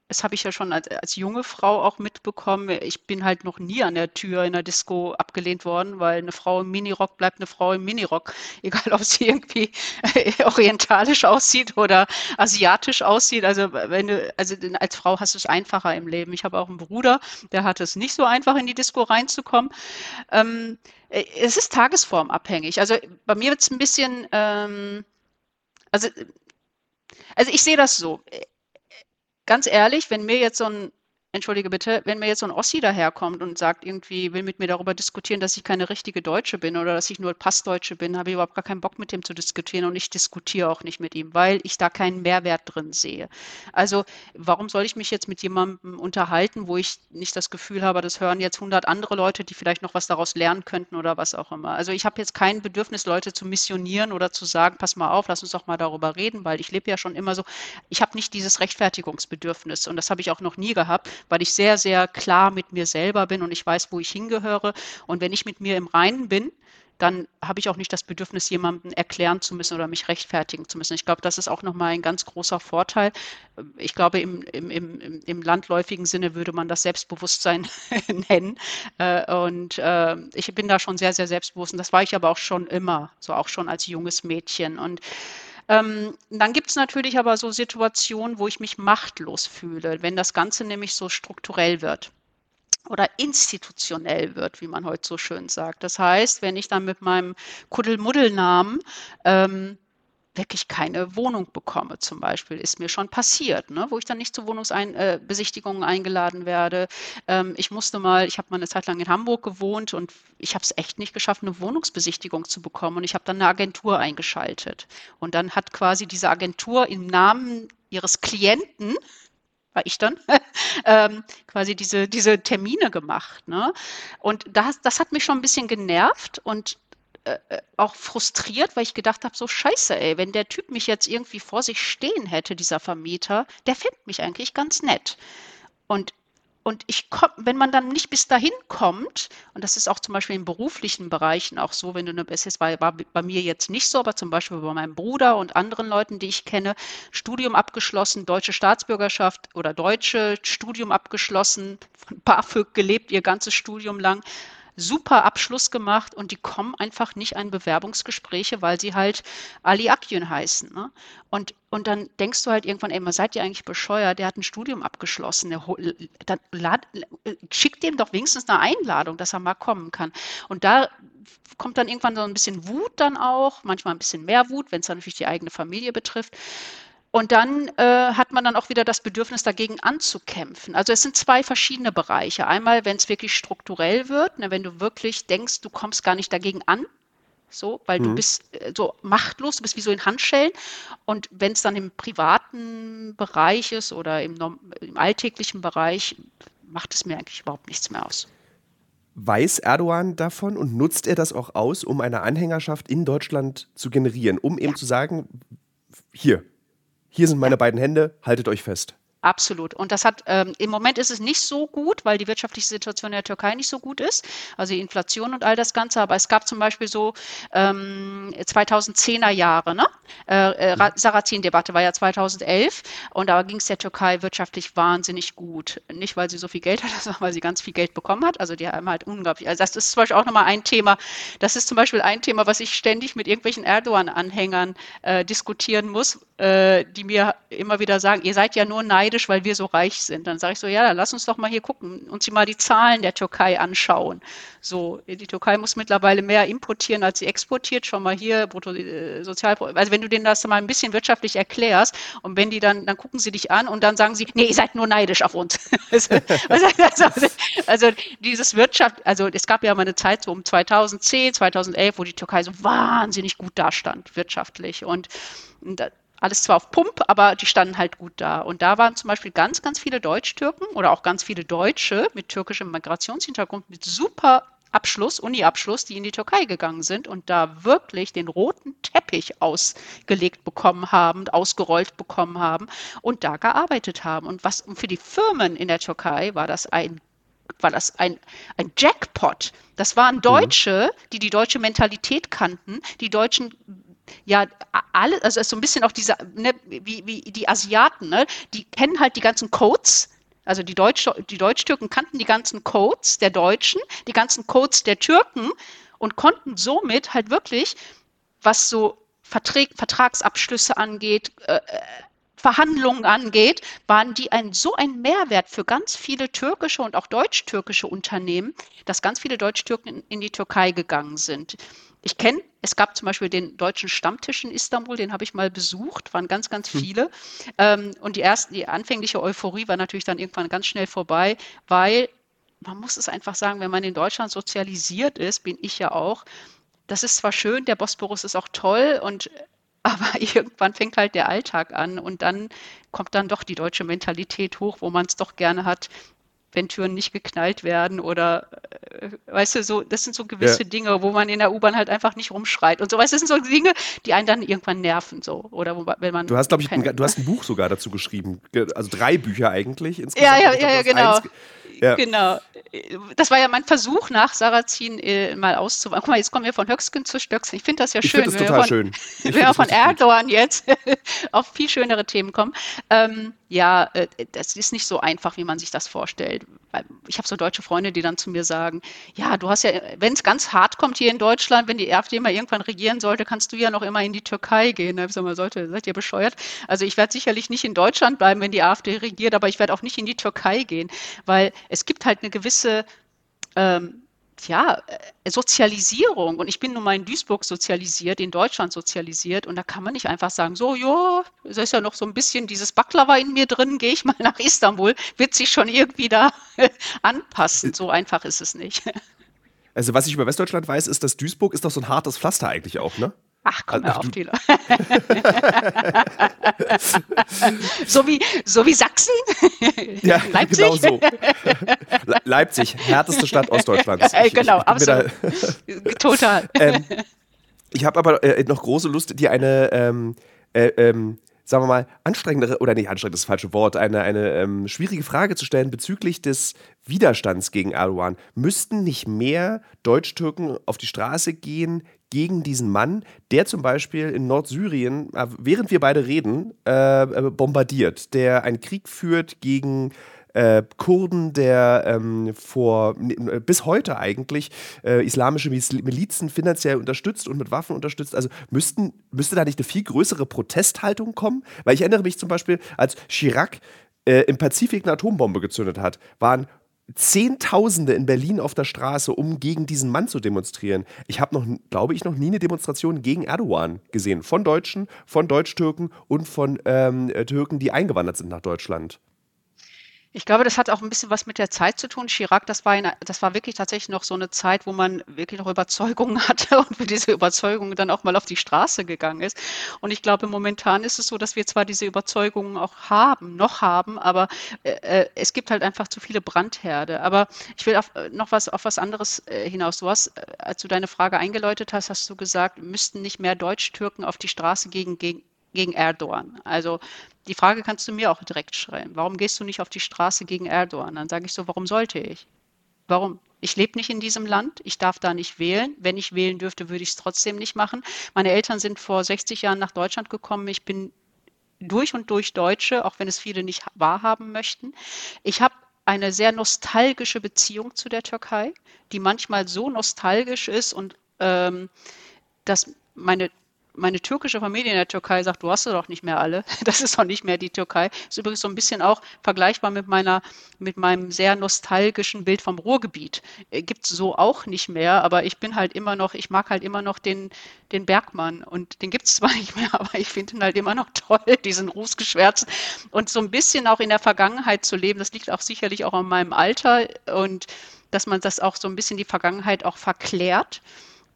das habe ich ja schon als, als junge Frau auch mitbekommen. Ich bin halt noch nie an der Tür in der Disco abgelehnt worden, weil eine Frau im Minirock bleibt eine Frau im Minirock. [laughs] Egal, ob sie irgendwie orientalisch aussieht oder asiatisch aussieht. Also, wenn du, also als Frau hast du es einfacher im Leben. Ich habe auch einen Bruder, der hat es nicht so einfach, in die Disco reinzukommen. Ähm, äh, es ist tagesformabhängig. Also bei mir wird es ein bisschen, ähm, also, also ich sehe das so ganz ehrlich, wenn mir jetzt so ein Entschuldige bitte, wenn mir jetzt so ein Ossi daherkommt und sagt, irgendwie will mit mir darüber diskutieren, dass ich keine richtige Deutsche bin oder dass ich nur Passdeutsche bin, habe ich überhaupt gar keinen Bock mit dem zu diskutieren und ich diskutiere auch nicht mit ihm, weil ich da keinen Mehrwert drin sehe. Also warum soll ich mich jetzt mit jemandem unterhalten, wo ich nicht das Gefühl habe, das hören jetzt 100 andere Leute, die vielleicht noch was daraus lernen könnten oder was auch immer. Also ich habe jetzt kein Bedürfnis, Leute zu missionieren oder zu sagen, pass mal auf, lass uns doch mal darüber reden, weil ich lebe ja schon immer so, ich habe nicht dieses Rechtfertigungsbedürfnis und das habe ich auch noch nie gehabt weil ich sehr, sehr klar mit mir selber bin und ich weiß, wo ich hingehöre. Und wenn ich mit mir im Reinen bin, dann habe ich auch nicht das Bedürfnis, jemandem erklären zu müssen oder mich rechtfertigen zu müssen. Ich glaube, das ist auch nochmal ein ganz großer Vorteil. Ich glaube, im, im, im, im landläufigen Sinne würde man das Selbstbewusstsein [laughs] nennen. Äh, und äh, ich bin da schon sehr, sehr selbstbewusst. Und das war ich aber auch schon immer, so auch schon als junges Mädchen. Und ähm, dann gibt es natürlich aber so Situationen, wo ich mich machtlos fühle, wenn das Ganze nämlich so strukturell wird oder institutionell wird, wie man heute so schön sagt. Das heißt, wenn ich dann mit meinem Kuddelmuddelnamen ähm, wirklich keine Wohnung bekomme, zum Beispiel, ist mir schon passiert, ne? wo ich dann nicht zu Wohnungsbesichtigungen äh, eingeladen werde. Ähm, ich musste mal, ich habe mal eine Zeit lang in Hamburg gewohnt und ich habe es echt nicht geschafft, eine Wohnungsbesichtigung zu bekommen und ich habe dann eine Agentur eingeschaltet. Und dann hat quasi diese Agentur im Namen ihres Klienten war ich dann, [laughs] ähm, quasi diese, diese Termine gemacht. Ne? Und das, das hat mich schon ein bisschen genervt und äh, äh, auch frustriert, weil ich gedacht habe, so scheiße, ey, wenn der Typ mich jetzt irgendwie vor sich stehen hätte, dieser Vermieter, der findet mich eigentlich ganz nett. Und und ich komm, wenn man dann nicht bis dahin kommt, und das ist auch zum Beispiel in beruflichen Bereichen auch so, wenn du eine es war, war bei mir jetzt nicht so, aber zum Beispiel bei meinem Bruder und anderen Leuten, die ich kenne, Studium abgeschlossen, deutsche Staatsbürgerschaft oder deutsche Studium abgeschlossen, von [laughs] BAföG gelebt, ihr ganzes Studium lang, super Abschluss gemacht und die kommen einfach nicht an Bewerbungsgespräche, weil sie halt Ali Akjün heißen. Ne? Und, und dann denkst du halt irgendwann, ey, man seid ihr eigentlich bescheuert, der hat ein Studium abgeschlossen, der, dann lad, schickt dem doch wenigstens eine Einladung, dass er mal kommen kann. Und da kommt dann irgendwann so ein bisschen Wut dann auch, manchmal ein bisschen mehr Wut, wenn es dann natürlich die eigene Familie betrifft. Und dann äh, hat man dann auch wieder das Bedürfnis, dagegen anzukämpfen. Also es sind zwei verschiedene Bereiche. Einmal, wenn es wirklich strukturell wird, ne, wenn du wirklich denkst, du kommst gar nicht dagegen an, so, weil mhm. du bist äh, so machtlos, du bist wie so in Handschellen. Und wenn es dann im privaten Bereich ist oder im, im alltäglichen Bereich, macht es mir eigentlich überhaupt nichts mehr aus. Weiß Erdogan davon und nutzt er das auch aus, um eine Anhängerschaft in Deutschland zu generieren, um eben ja. zu sagen, hier, hier sind meine beiden Hände, haltet euch fest. Absolut. Und das hat, ähm, im Moment ist es nicht so gut, weil die wirtschaftliche Situation in der Türkei nicht so gut ist, also die Inflation und all das Ganze. Aber es gab zum Beispiel so ähm, 2010er Jahre, ne? Äh, äh, Sarrazin-Debatte war ja 2011 und da ging es der Türkei wirtschaftlich wahnsinnig gut. Nicht, weil sie so viel Geld hat, [laughs] sondern weil sie ganz viel Geld bekommen hat. Also die haben halt unglaublich, also das ist zum Beispiel auch nochmal ein Thema, das ist zum Beispiel ein Thema, was ich ständig mit irgendwelchen Erdogan-Anhängern äh, diskutieren muss, äh, die mir immer wieder sagen, ihr seid ja nur neidisch neidisch, weil wir so reich sind. Dann sage ich so, ja, lass uns doch mal hier gucken, uns mal die Zahlen der Türkei anschauen. So, die Türkei muss mittlerweile mehr importieren, als sie exportiert. Schon mal hier, Brutto, äh, Sozial, also wenn du denen das mal ein bisschen wirtschaftlich erklärst und wenn die dann, dann gucken sie dich an und dann sagen sie, nee, ihr seid nur neidisch auf uns. [laughs] also, also, also dieses Wirtschaft, also es gab ja mal eine Zeit so um 2010, 2011, wo die Türkei so wahnsinnig gut dastand wirtschaftlich und, und alles zwar auf Pump, aber die standen halt gut da. Und da waren zum Beispiel ganz, ganz viele Deutsch-Türken oder auch ganz viele Deutsche mit türkischem Migrationshintergrund mit super Abschluss, Uni-Abschluss, die in die Türkei gegangen sind und da wirklich den roten Teppich ausgelegt bekommen haben, ausgerollt bekommen haben und da gearbeitet haben. Und was und für die Firmen in der Türkei war das ein war das ein, ein Jackpot. Das waren mhm. Deutsche, die die deutsche Mentalität kannten, die Deutschen ja, alle, also so ein bisschen auch diese, ne, wie, wie die Asiaten, ne, die kennen halt die ganzen Codes. Also die, Deutsch, die Deutsch-Türken kannten die ganzen Codes der Deutschen, die ganzen Codes der Türken und konnten somit halt wirklich, was so Vertrag, Vertragsabschlüsse angeht, äh, äh, Verhandlungen angeht, waren die ein, so ein Mehrwert für ganz viele türkische und auch deutsch-türkische Unternehmen, dass ganz viele Deutsch-Türken in, in die Türkei gegangen sind ich kenne, es gab zum Beispiel den deutschen Stammtisch in Istanbul, den habe ich mal besucht, waren ganz, ganz hm. viele. Hm. Ähm, und die erste, die anfängliche Euphorie war natürlich dann irgendwann ganz schnell vorbei, weil man muss es einfach sagen, wenn man in Deutschland sozialisiert ist, bin ich ja auch, das ist zwar schön, der Bosporus ist auch toll und [laughs] aber irgendwann fängt halt der Alltag an und dann kommt dann doch die deutsche Mentalität hoch, wo man es doch gerne hat, wenn Türen nicht geknallt werden oder äh, weißt du, so, das sind so gewisse ja. Dinge, wo man in der U-Bahn halt einfach nicht rumschreit und so, weißt du, das sind so Dinge, die einen dann irgendwann nerven, so, oder wo, wenn man. Du hast, glaube ich, ein, du hast ein Buch sogar dazu geschrieben, also drei Bücher eigentlich insgesamt. Ja, ja, ja, ja genau. Eins, ja. Genau. Das war ja mein Versuch nach Sarrazin äh, mal auszuweichen. Guck mal, jetzt kommen wir von Höchstgen zu Stöcksen. Ich finde das ja schön. Ich finde das total von, schön. [laughs] Ich wenn wir von Erdogan jetzt [laughs] auf viel schönere Themen kommen. Ähm, ja, äh, das ist nicht so einfach, wie man sich das vorstellt. Ich habe so deutsche Freunde, die dann zu mir sagen, ja, du hast ja, wenn es ganz hart kommt hier in Deutschland, wenn die AfD mal irgendwann regieren sollte, kannst du ja noch immer in die Türkei gehen. Da ich sag mal, sollte, seid ihr bescheuert? Also ich werde sicherlich nicht in Deutschland bleiben, wenn die AfD regiert, aber ich werde auch nicht in die Türkei gehen, weil es gibt halt eine gewisse ähm, ja, äh, Sozialisierung. Und ich bin nun mal in Duisburg sozialisiert, in Deutschland sozialisiert. Und da kann man nicht einfach sagen, so, ja, es ist ja noch so ein bisschen dieses Baklava in mir drin, gehe ich mal [laughs] nach Istanbul, wird sich schon irgendwie da [laughs] anpassen. So einfach ist es nicht. [laughs] Also was ich über Westdeutschland weiß, ist, dass Duisburg ist doch so ein hartes Pflaster eigentlich auch, ne? Ach, komm also, auf, die [laughs] so, wie, so wie Sachsen? Ja, [laughs] Leipzig? genau so. [laughs] Leipzig, härteste Stadt Ostdeutschlands. Ich, genau, absolut. Total. Ähm, ich habe aber äh, noch große Lust, dir eine ähm, äh, ähm, sagen wir mal, anstrengendere, oder nicht anstrengend, das falsche Wort, eine, eine ähm, schwierige Frage zu stellen bezüglich des Widerstands gegen Erdogan. Müssten nicht mehr Deutsch-Türken auf die Straße gehen gegen diesen Mann, der zum Beispiel in Nordsyrien, äh, während wir beide reden, äh, äh bombardiert, der einen Krieg führt gegen äh, Kurden, der ähm, vor bis heute eigentlich äh, islamische Milizen finanziell unterstützt und mit Waffen unterstützt. Also müssten, müsste da nicht eine viel größere Protesthaltung kommen? Weil ich erinnere mich zum Beispiel, als Chirac äh, im Pazifik eine Atombombe gezündet hat, waren Zehntausende in Berlin auf der Straße, um gegen diesen Mann zu demonstrieren. Ich habe noch, glaube ich, noch nie eine Demonstration gegen Erdogan gesehen. Von Deutschen, von Deutsch-Türken und von ähm, Türken, die eingewandert sind nach Deutschland. Ich glaube, das hat auch ein bisschen was mit der Zeit zu tun. Chirac, das war, eine, das war wirklich tatsächlich noch so eine Zeit, wo man wirklich noch Überzeugungen [laughs] hatte und für diese Überzeugungen dann auch mal auf die Straße gegangen ist. Und ich glaube, momentan ist es so, dass wir zwar diese Überzeugungen auch haben, noch haben, aber äh, äh es gibt halt einfach zu viele Brandherde. Aber ich will auf, äh, noch was, auf was anderes äh, hinaus. Du hast, äh, als du deine Frage eingeläutet hast, hast du gesagt, müssten nicht mehr Deutsch-Türken auf die Straße gegen, gegen gegen Erdogan. Also die Frage kannst du mir auch direkt schreiben. Warum gehst du nicht auf die Straße gegen Erdogan? Dann sage ich so, warum sollte ich? Warum? Ich lebe nicht in diesem Land, ich darf da nicht wählen. Wenn ich wählen dürfte, würde ich es trotzdem nicht machen. Meine Eltern sind vor 60 Jahren nach Deutschland gekommen. Ich bin durch und durch Deutsche, auch wenn es viele nicht wahrhaben möchten. Ich habe eine sehr nostalgische Beziehung zu der Türkei, die manchmal so nostalgisch ist und ähm, dass meine meine türkische Familie in der Türkei sagt, du hast sie doch nicht mehr alle. [laughs] Das ist doch nicht mehr die Türkei. Ist übrigens so ein bisschen auch vergleichbar mit meiner, mit meinem sehr nostalgischen Bild vom Ruhrgebiet. Äh, Gibt es so auch nicht mehr, aber ich bin halt immer noch, ich mag halt immer noch den, den Bergmann und den gibt es [laughs] zwar nicht mehr, aber ich finde ihn halt immer noch toll, [laughs] diesen Rußgeschwärz. Und so ein bisschen auch in der Vergangenheit zu leben, das liegt auch sicherlich auch an meinem Alter und dass man das auch so ein bisschen die Vergangenheit auch verklärt.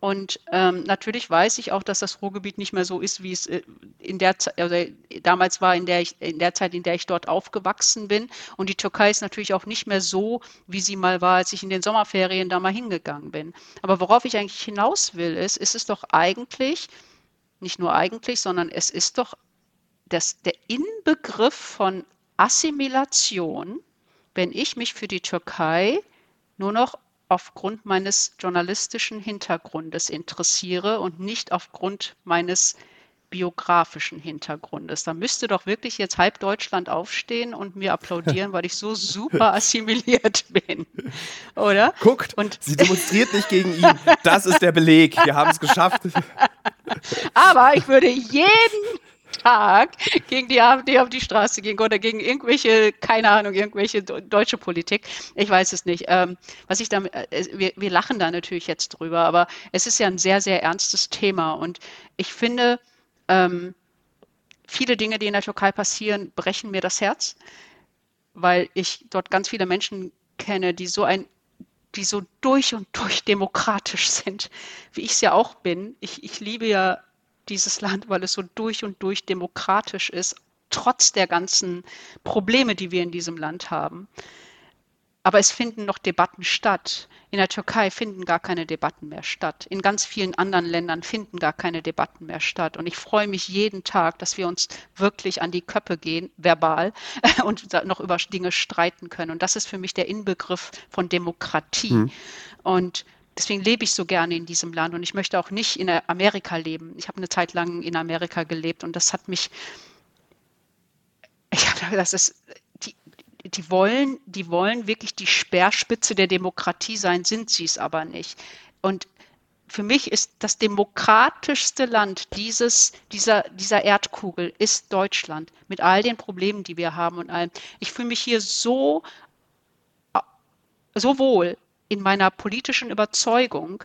Und ähm, natürlich weiß ich auch, dass das Ruhrgebiet nicht mehr so ist, wie es äh, in der also damals war, in der ich, in der Zeit, in der ich dort aufgewachsen bin. Und die Türkei ist natürlich auch nicht mehr so, wie sie mal war, als ich in den Sommerferien da mal hingegangen bin. Aber worauf ich eigentlich hinaus will, ist, ist es doch eigentlich, nicht nur eigentlich, sondern es ist doch das, der Inbegriff von Assimilation, wenn ich mich für die Türkei nur noch aufgrund meines journalistischen Hintergrundes interessiere und nicht aufgrund meines biografischen Hintergrundes. Da müsste doch wirklich jetzt halb Deutschland aufstehen und mir applaudieren, weil ich so super [laughs] assimiliert bin. Oder? Guckt, und sie demonstriert nicht gegen ihn. Das ist der Beleg. Wir haben es geschafft. [laughs] Aber ich würde jeden Tag gegen die AfD auf die Straße ging oder gegen irgendwelche, keine Ahnung, irgendwelche deutsche Politik. Ich weiß es nicht. Ähm, was ich damit, äh, wir, wir lachen da natürlich jetzt drüber, aber es ist ja ein sehr, sehr ernstes Thema und ich finde, ähm, viele Dinge, die in der Türkei passieren, brechen mir das Herz, weil ich dort ganz viele Menschen kenne, die so ein die so durch und durch demokratisch sind, wie ich es ja auch bin. Ich, ich liebe ja dieses Land, weil es so durch und durch demokratisch ist, trotz der ganzen Probleme, die wir in diesem Land haben. Aber es finden noch Debatten statt. In der Türkei finden gar keine Debatten mehr statt. In ganz vielen anderen Ländern finden gar keine Debatten mehr statt. Und ich freue mich jeden Tag, dass wir uns wirklich an die Köppe gehen, verbal, [laughs] und noch über Dinge streiten können. Und das ist für mich der Inbegriff von Demokratie. Mhm. Und deswegen lebe ich so gerne in diesem Land und ich möchte auch nicht in Amerika leben. Ich habe eine Zeit lang in Amerika gelebt und das hat mich, [laughs] ich habe das ist, die, die wollen, die wollen wirklich die Speerspitze der Demokratie sein, sind sie es aber nicht. Und für mich ist das demokratischste Land dieses, dieser, dieser Erdkugel ist Deutschland mit all den Problemen, die wir haben und allem. Ich fühle mich hier so, so wohl in meiner politischen Überzeugung,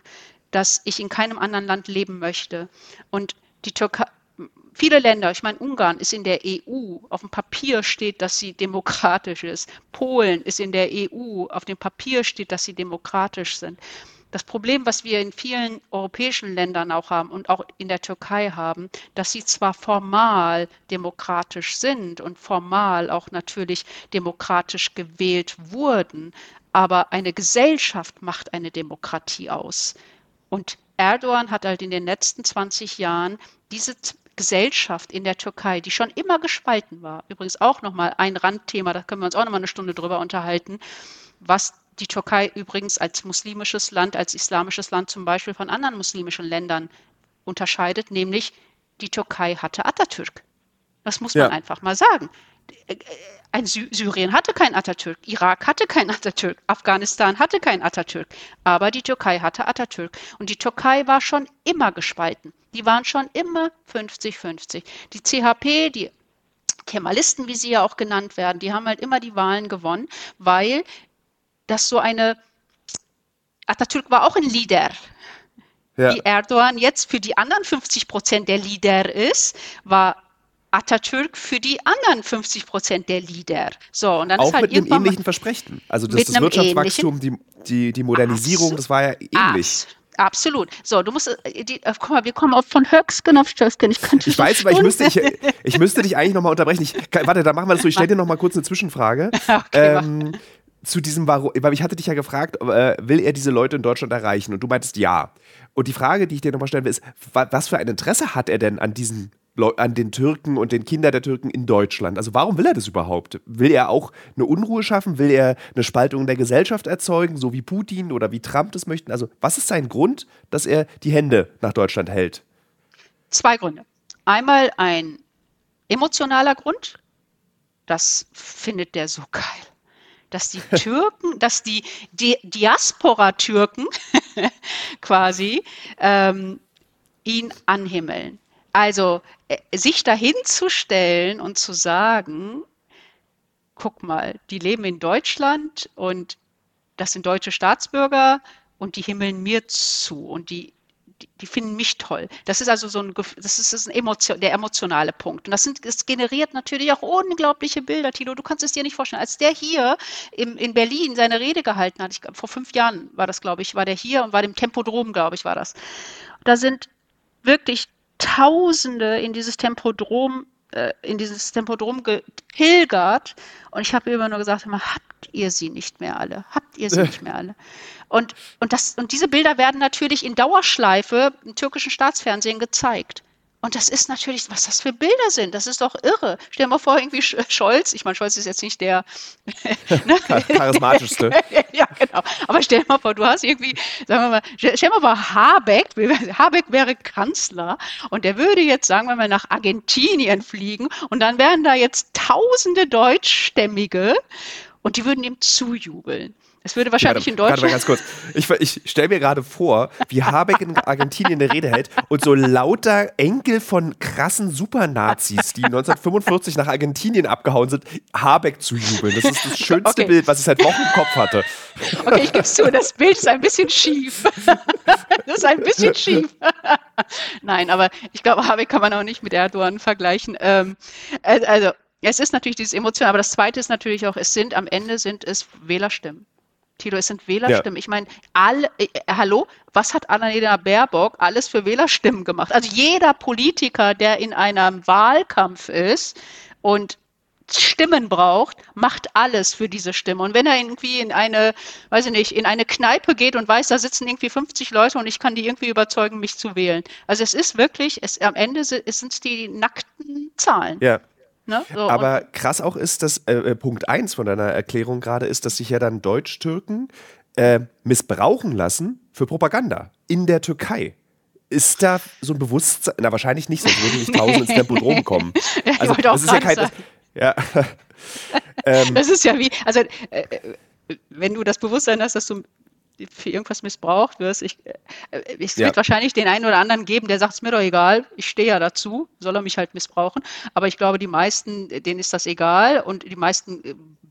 dass ich in keinem anderen Land leben möchte. Und die Türkei, viele Länder, ich meine, Ungarn ist in der EU, auf dem Papier steht, dass sie demokratisch ist. Polen ist in der EU, auf dem Papier steht, dass sie demokratisch sind. Das Problem, was wir in vielen europäischen Ländern auch haben und auch in der Türkei haben, dass sie zwar formal demokratisch sind und formal auch natürlich demokratisch gewählt wurden, aber eine Gesellschaft macht eine Demokratie aus. Und Erdogan hat halt in den letzten 20 Jahren diese Gesellschaft in der Türkei, die schon immer gespalten war, übrigens auch nochmal ein Randthema, da können wir uns auch nochmal eine Stunde drüber unterhalten, was die Türkei übrigens als muslimisches Land, als islamisches Land zum Beispiel von anderen muslimischen Ländern unterscheidet, nämlich die Türkei hatte Atatürk. Das muss man ja. einfach mal sagen. Ein Sy Syrien hatte kein Atatürk, Irak hatte kein Atatürk, Afghanistan hatte kein Atatürk, aber die Türkei hatte Atatürk. Und die Türkei war schon immer gespalten. Die waren schon immer 50-50. Die CHP, die Kemalisten, wie sie ja auch genannt werden, die haben halt immer die Wahlen gewonnen, weil das so eine, Atatürk war auch ein Leader. Ja. Wie Erdogan jetzt für die anderen 50 Prozent der Leader ist, war Atatürk für die anderen 50 Prozent der Leader. So, und dann auch ist halt mit einem ähnlichen Versprechen. Also das, das Wirtschaftswachstum, die, die, die Modernisierung, das war ja ähnlich. Absolut. So, du musst, äh, die, äh, guck mal, wir kommen von Höcksken auf Stösken. Ich, könnte ich weiß, aber ich müsste, ich, ich müsste dich eigentlich nochmal unterbrechen. Ich, warte, da machen wir das so. Ich stelle dir nochmal kurz eine Zwischenfrage. [laughs] Okay, ähm, zu diesem Warum, weil ich hatte dich ja gefragt, äh, will er diese Leute in Deutschland erreichen? Und du meintest ja. Und die Frage, die ich dir nochmal stellen will, ist, was für ein Interesse hat er denn an diesen an den Türken und den Kindern der Türken in Deutschland. Also warum will er das überhaupt? Will er auch eine Unruhe schaffen? Will er eine Spaltung der Gesellschaft erzeugen, so wie Putin oder wie Trump das möchten? Also was ist sein Grund, dass er die Hände nach Deutschland hält? Zwei Gründe. Einmal ein emotionaler Grund. Das findet der so geil dass die [laughs] Türken, dass die, die Diaspora-Türken [laughs] quasi ähm, ihn anhimmeln. Also äh, sich dahin zu stellen und zu sagen, guck mal, die leben in Deutschland und das sind deutsche Staatsbürger und die himmeln mir zu und die, die, die finden mich toll. Das ist also so ein, das ist, ein Emotion, der emotionale Punkt. Und das, sind, das generiert natürlich auch unglaubliche Bilder, Tilo. Du kannst es dir nicht vorstellen. Als der hier im, in Berlin seine Rede gehalten hat, ich, vor fünf Jahren war das, glaube ich, war der hier und war dem Tempodrom, glaube ich, war das. Da sind wirklich Tausende in dieses Tempodrom äh, in dieses Tempodrom gepilgert und ich habe immer nur gesagt, habt ihr sie nicht mehr alle? Habt ihr sie [laughs] nicht mehr alle? Und, und, das, und diese Bilder werden natürlich in Dauerschleife im türkischen Staatsfernsehen gezeigt. Und das ist natürlich, was das für Bilder sind, das ist doch irre. Stell dir mal vor, irgendwie Scholz, ich meine, Scholz ist jetzt nicht der [laughs] ne? charismatischste. [laughs] ja, genau. Aber stell dir mal vor, du hast irgendwie, sagen wir mal, stell dir mal vor, Habeck, Habeck wäre Kanzler und der würde jetzt, sagen wir mal, nach Argentinien fliegen und dann wären da jetzt tausende Deutschstämmige und die würden ihm zujubeln. Es würde wahrscheinlich warte, in Deutschland. Warte mal ganz kurz. Ich, ich stelle mir gerade vor, wie Habeck in Argentinien eine Rede hält und so lauter Enkel von krassen Supernazis, die 1945 nach Argentinien abgehauen sind, Habeck zu jubeln. Das ist das [laughs] schönste okay. Bild, was ich seit Wochen im Kopf hatte. Okay, ich gebe zu, das Bild ist ein bisschen schief. [laughs] Das ist ein bisschen schief. Nein, aber ich glaube, Habeck kann man auch nicht mit Erdogan vergleichen. Ähm, also, es ist natürlich dieses Emotion, aber das Zweite ist natürlich auch, es sind am Ende sind es Wählerstimmen. Tilo, es sind Wählerstimmen. Ja. Ich meine, alle, äh, äh, hallo, was hat Annalena Baerbock alles für Wählerstimmen gemacht? Also jeder Politiker, der in einem Wahlkampf ist und Stimmen braucht, macht alles für diese Stimme. Und wenn er irgendwie in eine, weiß ich nicht, in eine Kneipe geht und weiß, da sitzen irgendwie 50 Leute und ich kann die irgendwie überzeugen, mich zu wählen. Also es ist wirklich, es, am Ende sind es die nackten Zahlen. Ja. Ne? So, Aber krass auch ist, dass äh, äh Punkt 1 von deiner Erklärung gerade ist, dass sich ja dann Deutsch-Türken äh, missbrauchen lassen für Propaganda in der Türkei. Ist da so ein Bewusstsein? Na, wahrscheinlich nicht, sonst würden nicht tausend ins Tempodrom [laughs] kommen. Also, das ist ja kein. Ja. ähm, [laughs] [laughs] das ist ja wie, also, äh, äh, wenn du das Bewusstsein hast, dass du für irgendwas missbraucht wirst. Ich, äh, es wird ja. wahrscheinlich den einen oder anderen geben, der sagt, es mir doch egal, ich stehe ja dazu, soll er mich halt missbrauchen. Aber ich glaube, die meisten, denen ist das egal und die meisten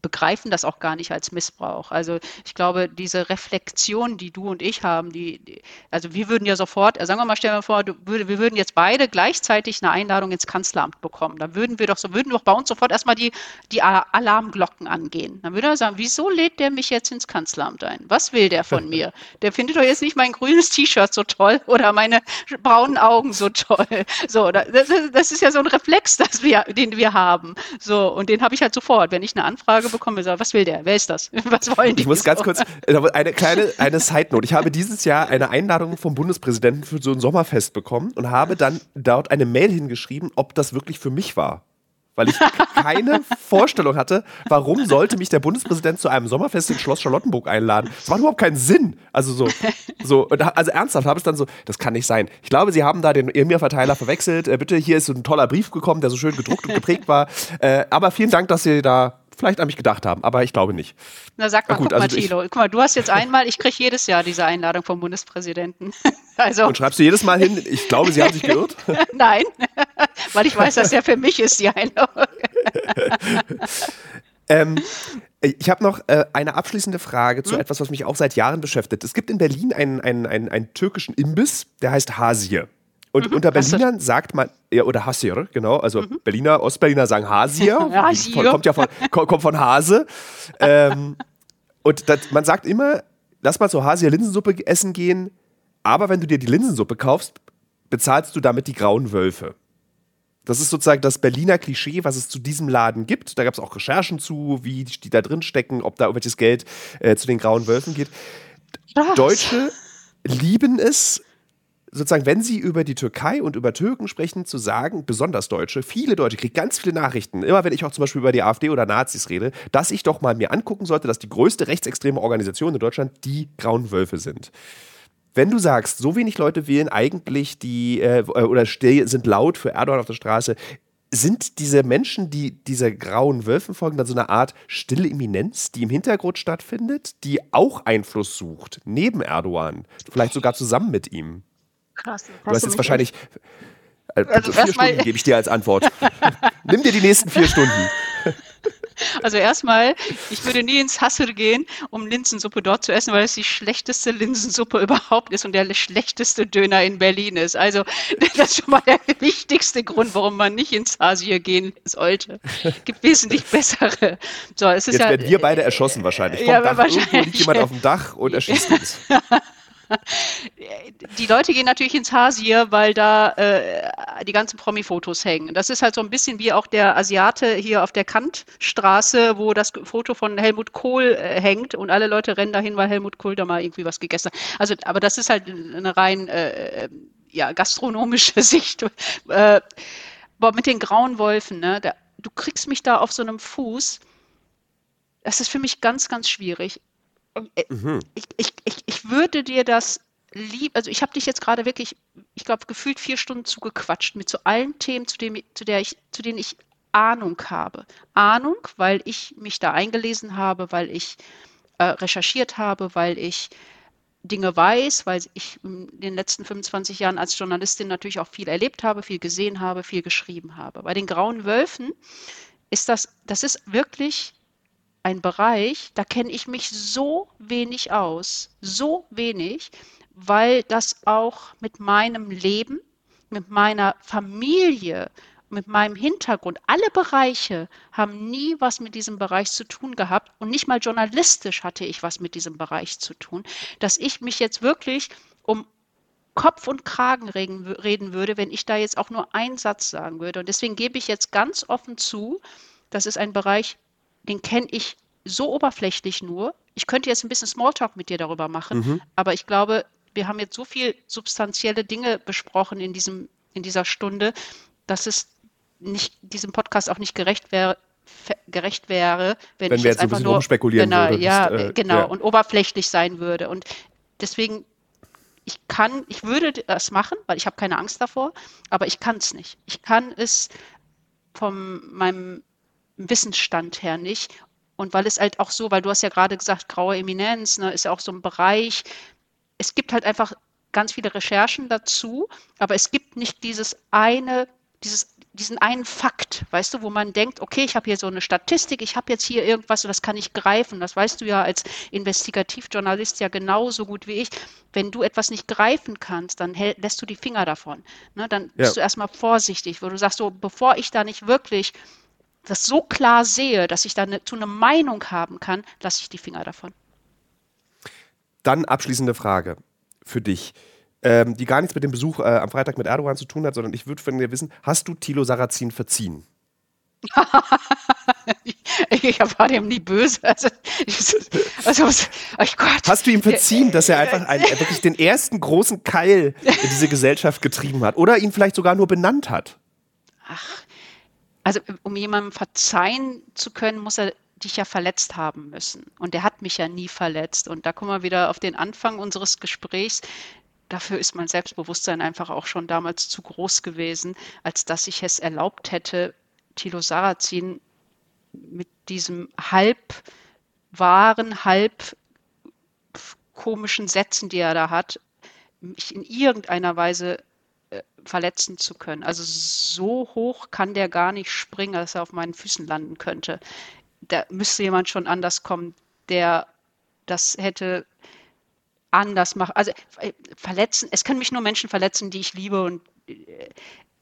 begreifen das auch gar nicht als Missbrauch. Also ich glaube, diese Reflexion, die du und ich haben, die, die also wir würden ja sofort, sagen wir mal, stellen wir vor, du, wir würden jetzt beide gleichzeitig eine Einladung ins Kanzleramt bekommen. Dann würden wir doch so, würden doch bei uns sofort erstmal die, die Alarmglocken angehen. Dann würde er sagen, wieso lädt der mich jetzt ins Kanzleramt ein? Was will der von mir? Der findet doch jetzt nicht mein grünes T-Shirt so toll oder meine braunen Augen so toll. So, das, das ist ja so ein Reflex, das wir, den wir haben. So, und den habe ich halt sofort, wenn ich eine Anfrage bekomme, sage, was will der? Wer ist das? [laughs] Was wollen die? Ich muss ganz kurz, eine kleine eine Side Note. Ich habe dieses Jahr eine Einladung vom Bundespräsidenten für so ein Sommerfest bekommen und habe dann dort eine Mail hingeschrieben, ob das wirklich für mich war weil ich keine [laughs] Vorstellung hatte, warum sollte mich der Bundespräsident zu einem Sommerfest in Schloss Charlottenburg einladen. Das macht überhaupt keinen Sinn. Also so, so also ernsthaft habe ich dann so, das kann nicht sein. Ich glaube, Sie haben da den EMIR-Verteiler verwechselt. Äh, bitte, hier ist so ein toller Brief gekommen, der so schön gedruckt und geprägt war. Äh, aber vielen Dank, dass Sie da vielleicht an mich gedacht haben, aber ich glaube nicht. Na sag mal, gut, guck also mal, Thilo, guck mal, du hast jetzt einmal, ich kriege jedes Jahr diese Einladung vom Bundespräsidenten. [laughs] also. Und schreibst du jedes Mal hin, ich glaube, Sie haben sich geirrt? [laughs] Nein, [laughs] weil ich weiß, dass der für mich ist, die Einladung. ähm, ich habe noch äh, eine abschließende Frage zu hm? etwas, was mich auch seit Jahren beschäftigt. Es gibt in Berlin einen, einen, einen, einen türkischen Imbiss, der heißt Hasier. Und mhm, unter Berlinern sagt man, ja, oder Hasir, genau, also mhm. Berliner, Ostberliner sagen Hasier, [laughs] von, kommt ja von, kommt von Hase. ähm, und das, man sagt immer, lass mal zur Hasier Linsensuppe essen gehen, aber wenn du dir die Linsensuppe kaufst, bezahlst du damit die grauen Wölfe. Das ist sozusagen das Berliner Klischee, was es zu diesem Laden gibt. Da gab es auch Recherchen zu, wie die da drin stecken, ob da irgendwelches Geld äh, zu den grauen Wölfen geht. Was? Deutsche lieben es, sozusagen, wenn sie über die Türkei und über Türken sprechen, zu sagen, besonders Deutsche, viele Deutsche, kriege ganz viele Nachrichten, immer wenn ich auch zum Beispiel über die AfD oder Nazis rede, dass ich doch mal mir angucken sollte, dass die größte rechtsextreme Organisation in Deutschland die Grauen Wölfe sind. Wenn du sagst, so wenig Leute wählen eigentlich die äh, oder sind laut für Erdogan auf der Straße, sind diese Menschen, die dieser grauen Wölfen folgen, dann so eine Art stille Eminenz, die im Hintergrund stattfindet, die auch Einfluss sucht, neben Erdogan, vielleicht sogar zusammen mit ihm? Krass. Du hast jetzt wahrscheinlich. Also, also vier Stunden gebe ich dir als Antwort. [laughs] Nimm dir die nächsten vier Stunden. [laughs] Also erstmal, ich würde nie ins Hassel gehen, um Linsensuppe dort zu essen, weil es die schlechteste Linsensuppe überhaupt ist und der schlechteste Döner in Berlin ist. Also das ist schon mal der wichtigste Grund, warum man nicht ins Hasier gehen sollte. Es gibt wesentlich [laughs] bessere. So, es ist Jetzt ja, werden wir beide erschossen wahrscheinlich. Vom ja, Dach, wahrscheinlich. Liegt jemand auf dem Dach und erschießt uns. Die Leute gehen natürlich ins Hasier, weil da äh, die ganzen Promi-Fotos hängen. Das ist halt so ein bisschen wie auch der Asiate hier auf der Kantstraße, wo das Foto von Helmut Kohl äh, hängt und alle Leute rennen dahin, weil Helmut Kohl da mal irgendwie was gegessen hat. Also, aber das ist halt eine rein äh, ja, gastronomische [laughs] Sicht. Äh, boah, mit den grauen Wolfen, ne, da, du kriegst mich da auf so einem Fuß. Das ist für mich ganz, ganz schwierig. Äh, mhm. Ich, ich, ich, ich würde dir das lieb, also ich habe dich jetzt gerade wirklich, ich glaube, gefühlt vier Stunden zugequatscht mit so allen Themen, zu, dem, zu, der ich, zu denen ich Ahnung habe. Ahnung, weil ich mich da eingelesen habe, weil ich äh, recherchiert habe, weil ich Dinge weiß, weil ich in den letzten 25 Jahren als Journalistin natürlich auch viel erlebt habe, viel gesehen habe, viel geschrieben habe. Bei den grauen Wölfen ist das, das ist wirklich ein Bereich, da kenne ich mich so wenig aus, so wenig, weil das auch mit meinem Leben, mit meiner Familie, mit meinem Hintergrund, alle Bereiche haben nie was mit diesem Bereich zu tun gehabt und nicht mal journalistisch hatte ich was mit diesem Bereich zu tun, dass ich mich jetzt wirklich um Kopf und Kragen reden, reden würde, wenn ich da jetzt auch nur einen Satz sagen würde. Und deswegen gebe ich jetzt ganz offen zu, das ist ein Bereich, den kenne ich so oberflächlich nur. Ich könnte jetzt ein bisschen Smalltalk mit dir darüber machen, mhm. aber ich glaube, wir haben jetzt so viel substanzielle Dinge besprochen in, diesem, in dieser Stunde, dass es nicht, diesem Podcast auch nicht gerecht wäre, gerecht wäre, wenn, wenn ich jetzt, jetzt einfach nur spekulieren genau, würde, ja, äh, genau, ja. und oberflächlich sein würde. Und deswegen, ich kann, ich würde das machen, weil ich habe keine Angst davor, aber ich kann es nicht. Ich kann es von meinem Wissensstand her nicht. Und weil es halt auch so, weil du hast ja gerade gesagt, graue Eminenz, ne, ist ja auch so ein Bereich. Es gibt halt einfach ganz viele Recherchen dazu, aber es gibt nicht dieses eine, dieses, diesen einen Fakt, weißt du, wo man denkt, okay, ich habe hier so eine Statistik, ich habe jetzt hier irgendwas und das kann ich greifen. Das weißt du ja als Investigativjournalist ja genauso gut wie ich. Wenn du etwas nicht greifen kannst, dann lässt du die Finger davon. Ne? Dann bist ja. du erstmal vorsichtig, wo du sagst, so, bevor ich da nicht wirklich das so klar sehe, dass ich da eine, zu einer Meinung haben kann, lasse ich die Finger davon. Dann abschließende Frage für dich, ähm, die gar nichts mit dem Besuch äh, am Freitag mit Erdogan zu tun hat, sondern ich würde von dir wissen, hast du Thilo Sarrazin verziehen? [laughs] ich war dem nie böse. Also, also, oh Gott. Hast du ihm verziehen, dass er einfach einen, [laughs] wirklich den ersten großen Keil in diese Gesellschaft getrieben hat oder ihn vielleicht sogar nur benannt hat? Ach, also um jemandem verzeihen zu können, muss er dich ja verletzt haben müssen. Und er hat mich ja nie verletzt. Und da kommen wir wieder auf den Anfang unseres Gesprächs. Dafür ist mein Selbstbewusstsein einfach auch schon damals zu groß gewesen, als dass ich es erlaubt hätte, Thilo Sarrazin mit diesem halb wahren, halb komischen Sätzen, die er da hat, mich in irgendeiner Weise äh, verletzen zu können. Also so hoch kann der gar nicht springen, dass er auf meinen Füßen landen könnte. Da müsste jemand schon anders kommen, der das hätte anders machen. Also äh, verletzen, es können mich nur Menschen verletzen, die ich liebe und äh,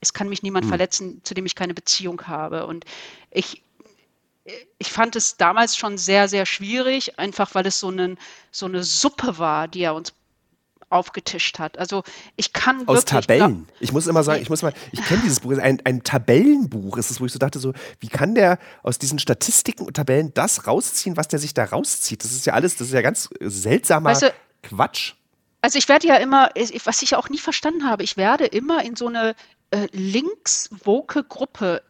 es kann mich niemand hm. verletzen, zu dem ich keine Beziehung habe. Und ich, ich fand es damals schon sehr, sehr schwierig, einfach weil es so, einen, so eine Suppe war, die er uns aufgetischt hat. Also ich kann aus Tabellen. Ich muss immer sagen, ich muss mal, ich kenne dieses Buch, ein, ein Tabellenbuch ist es, wo ich so dachte so, wie kann der aus diesen Statistiken und Tabellen das rausziehen, was der sich da rauszieht? Das ist ja alles, das ist ja ganz seltsamer weißt du, Quatsch. Also ich werde ja immer, was ich auch nie verstanden habe, ich werde immer in so eine äh, links-woke Gruppe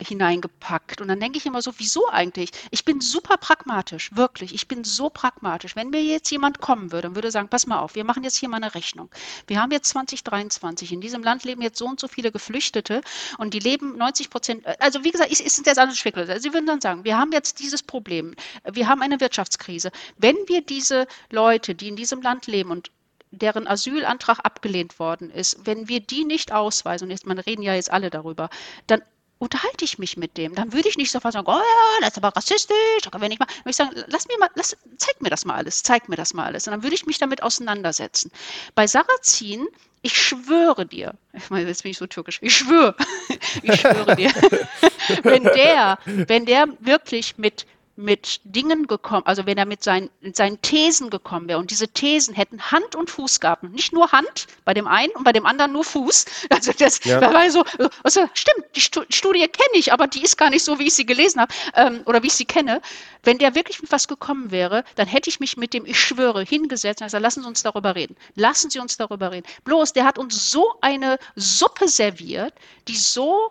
hineingepackt. Und dann denke ich immer so, wieso eigentlich? Ich bin super pragmatisch, wirklich. Ich bin so pragmatisch. Wenn mir jetzt jemand kommen würde und würde sagen, pass mal auf, wir machen jetzt hier mal eine Rechnung. Wir haben jetzt 2023, in diesem Land leben jetzt so und so viele Geflüchtete und die leben 90 Prozent, also wie gesagt, ist, ist jetzt alles spekulativ. Sie würden dann sagen, wir haben jetzt dieses Problem, wir haben eine Wirtschaftskrise. Wenn wir diese Leute, die in diesem Land leben und deren Asylantrag abgelehnt worden ist, wenn wir die nicht ausweisen, und jetzt, man reden ja jetzt alle darüber, dann unterhalte ich mich mit dem. Dann würde ich nicht sofort sagen, oh ja, das ist aber rassistisch, da können wir nicht mal. Würde ich sagen, lass mir mal, lass, zeig mir das mal alles, zeig mir das mal alles. Und dann würde ich mich damit auseinandersetzen. Bei Sarrazin, ich schwöre dir, [laughs] ich meine, jetzt bin ich so türkisch, ich schwöre, [laughs] ich schwöre dir, [laughs] wenn der, wenn der wirklich mit mit Dingen gekommen, also wenn er mit seinen, mit seinen Thesen gekommen wäre und diese Thesen hätten Hand und Fuß gehabt, nicht nur Hand bei dem einen und bei dem anderen nur Fuß. [laughs] Also das ja. war so, also stimmt, die Studie kenne ich, aber die ist gar nicht so, wie ich sie gelesen habe ähm, oder wie ich sie kenne. Wenn der wirklich mit was gekommen wäre, dann hätte ich mich mit dem, ich schwöre, hingesetzt und gesagt, lassen Sie uns darüber reden. Lassen Sie uns darüber reden. Bloß, der hat uns so eine Suppe serviert, die so,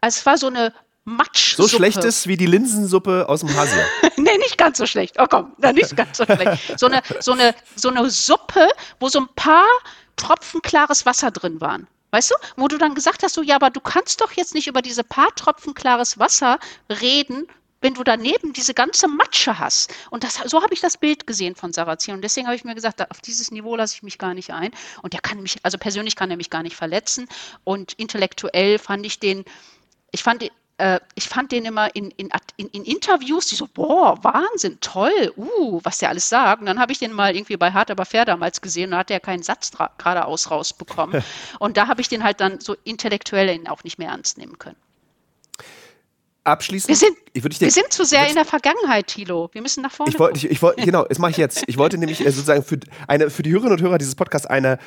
also es war so eine Matsch. So schlecht ist wie die Linsensuppe aus dem Hase. [laughs] nee, nicht ganz so schlecht. Oh komm, na, nicht ganz so schlecht. So eine, so, eine, so eine Suppe, wo so ein paar Tropfen klares Wasser drin waren. Weißt du? Wo du dann gesagt hast, so, ja, aber du kannst doch jetzt nicht über diese paar Tropfen klares Wasser reden, wenn du daneben diese ganze Matsche hast. Und das, so habe ich das Bild gesehen von Sarrazin. Und deswegen habe ich mir gesagt, auf dieses Niveau lasse ich mich gar nicht ein. Und der kann mich, also persönlich kann er mich gar nicht verletzen. Und intellektuell fand ich den, ich fand äh, ich fand den immer in, in, in, in, Interviews, die so, boah, Wahnsinn, toll, uh, was der alles sagt. Und dann habe ich den mal irgendwie bei Hart aber fair damals gesehen und da hat er keinen Satz geradeaus rausbekommen. [laughs] und da habe ich den halt dann so intellektuell auch nicht mehr ernst nehmen können. Abschließend. Wir sind, wir sind zu sehr in der Vergangenheit, Thilo. Wir müssen nach vorne. Ich wollte, ich, ich wollt, [laughs] genau, das mache ich jetzt. Ich wollte nämlich äh, sozusagen für, eine, für die Hörerinnen und Hörer dieses Podcasts eine,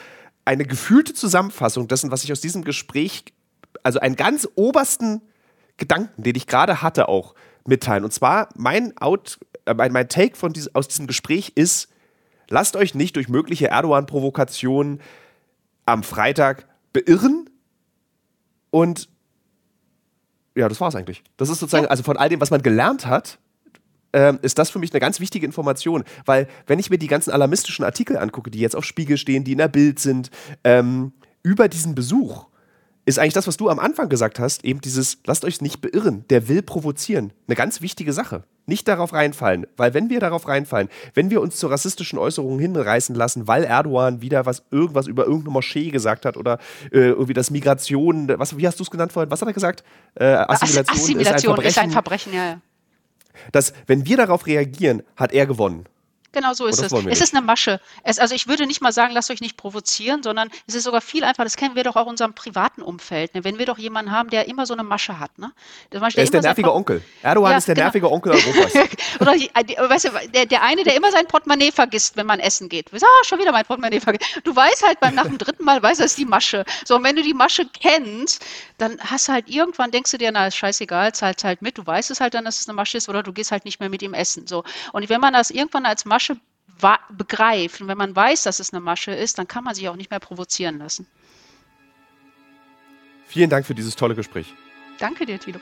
eine gefühlte Zusammenfassung dessen, was ich aus diesem Gespräch, also einen ganz obersten Gedanken, den ich gerade hatte, auch mitteilen. Und zwar mein Out, äh, mein, mein Take von dies, aus diesem Gespräch ist: Lasst euch nicht durch mögliche Erdogan-Provokationen am Freitag beirren. Und ja, das war's eigentlich. Das ist sozusagen, also von all dem, was man gelernt hat, ähm, ist das für mich eine ganz wichtige Information. Weil, wenn ich mir die ganzen alarmistischen Artikel angucke, die jetzt auf Spiegel stehen, die in der Bild sind, ähm, über diesen Besuch, ist eigentlich das, was du am Anfang gesagt hast, eben dieses, lasst euch nicht beirren, der will provozieren. Eine ganz wichtige Sache. Nicht darauf reinfallen, weil wenn wir darauf reinfallen, wenn wir uns zu rassistischen Äußerungen hinreißen lassen, weil Erdogan wieder was irgendwas über irgendeine Moschee gesagt hat oder äh, irgendwie das Migration, was, wie hast du es genannt vorhin? Was hat er gesagt? Äh, Assimilation, Assimilation ist ein Verbrechen. Ist ein Verbrechen ja, ja. Dass, wenn wir darauf reagieren, hat er gewonnen. Genau so ist es. Es ist eine Masche. Es, also ich würde nicht mal sagen, lasst euch nicht provozieren, sondern es ist sogar viel einfacher. Das kennen wir doch auch in unserem privaten Umfeld. Ne? Wenn wir doch jemanden haben, der immer so eine Masche hat. Ne? Der er ist der nervige Onkel. Erdogan ja, ist der genau. nervige Onkel Europas. [laughs] Oder weißt du, der, der eine, der immer sein Portemonnaie vergisst, wenn man essen geht. Du ah, schon wieder mein Portemonnaie vergessen. Du weißt halt beim nach dem dritten Mal, weißt du, das ist die Masche. So, und wenn du die Masche kennst, dann hast du halt irgendwann, denkst du dir, na, ist scheißegal, zahlst halt mit. Du weißt es halt dann, dass es eine Masche ist oder du gehst halt nicht mehr mit ihm essen. So. Und wenn man das irgendwann als Masche begreift und wenn man weiß, dass es eine Masche ist, dann kann man sich auch nicht mehr provozieren lassen. Vielen Dank für dieses tolle Gespräch. Danke dir, Tilo.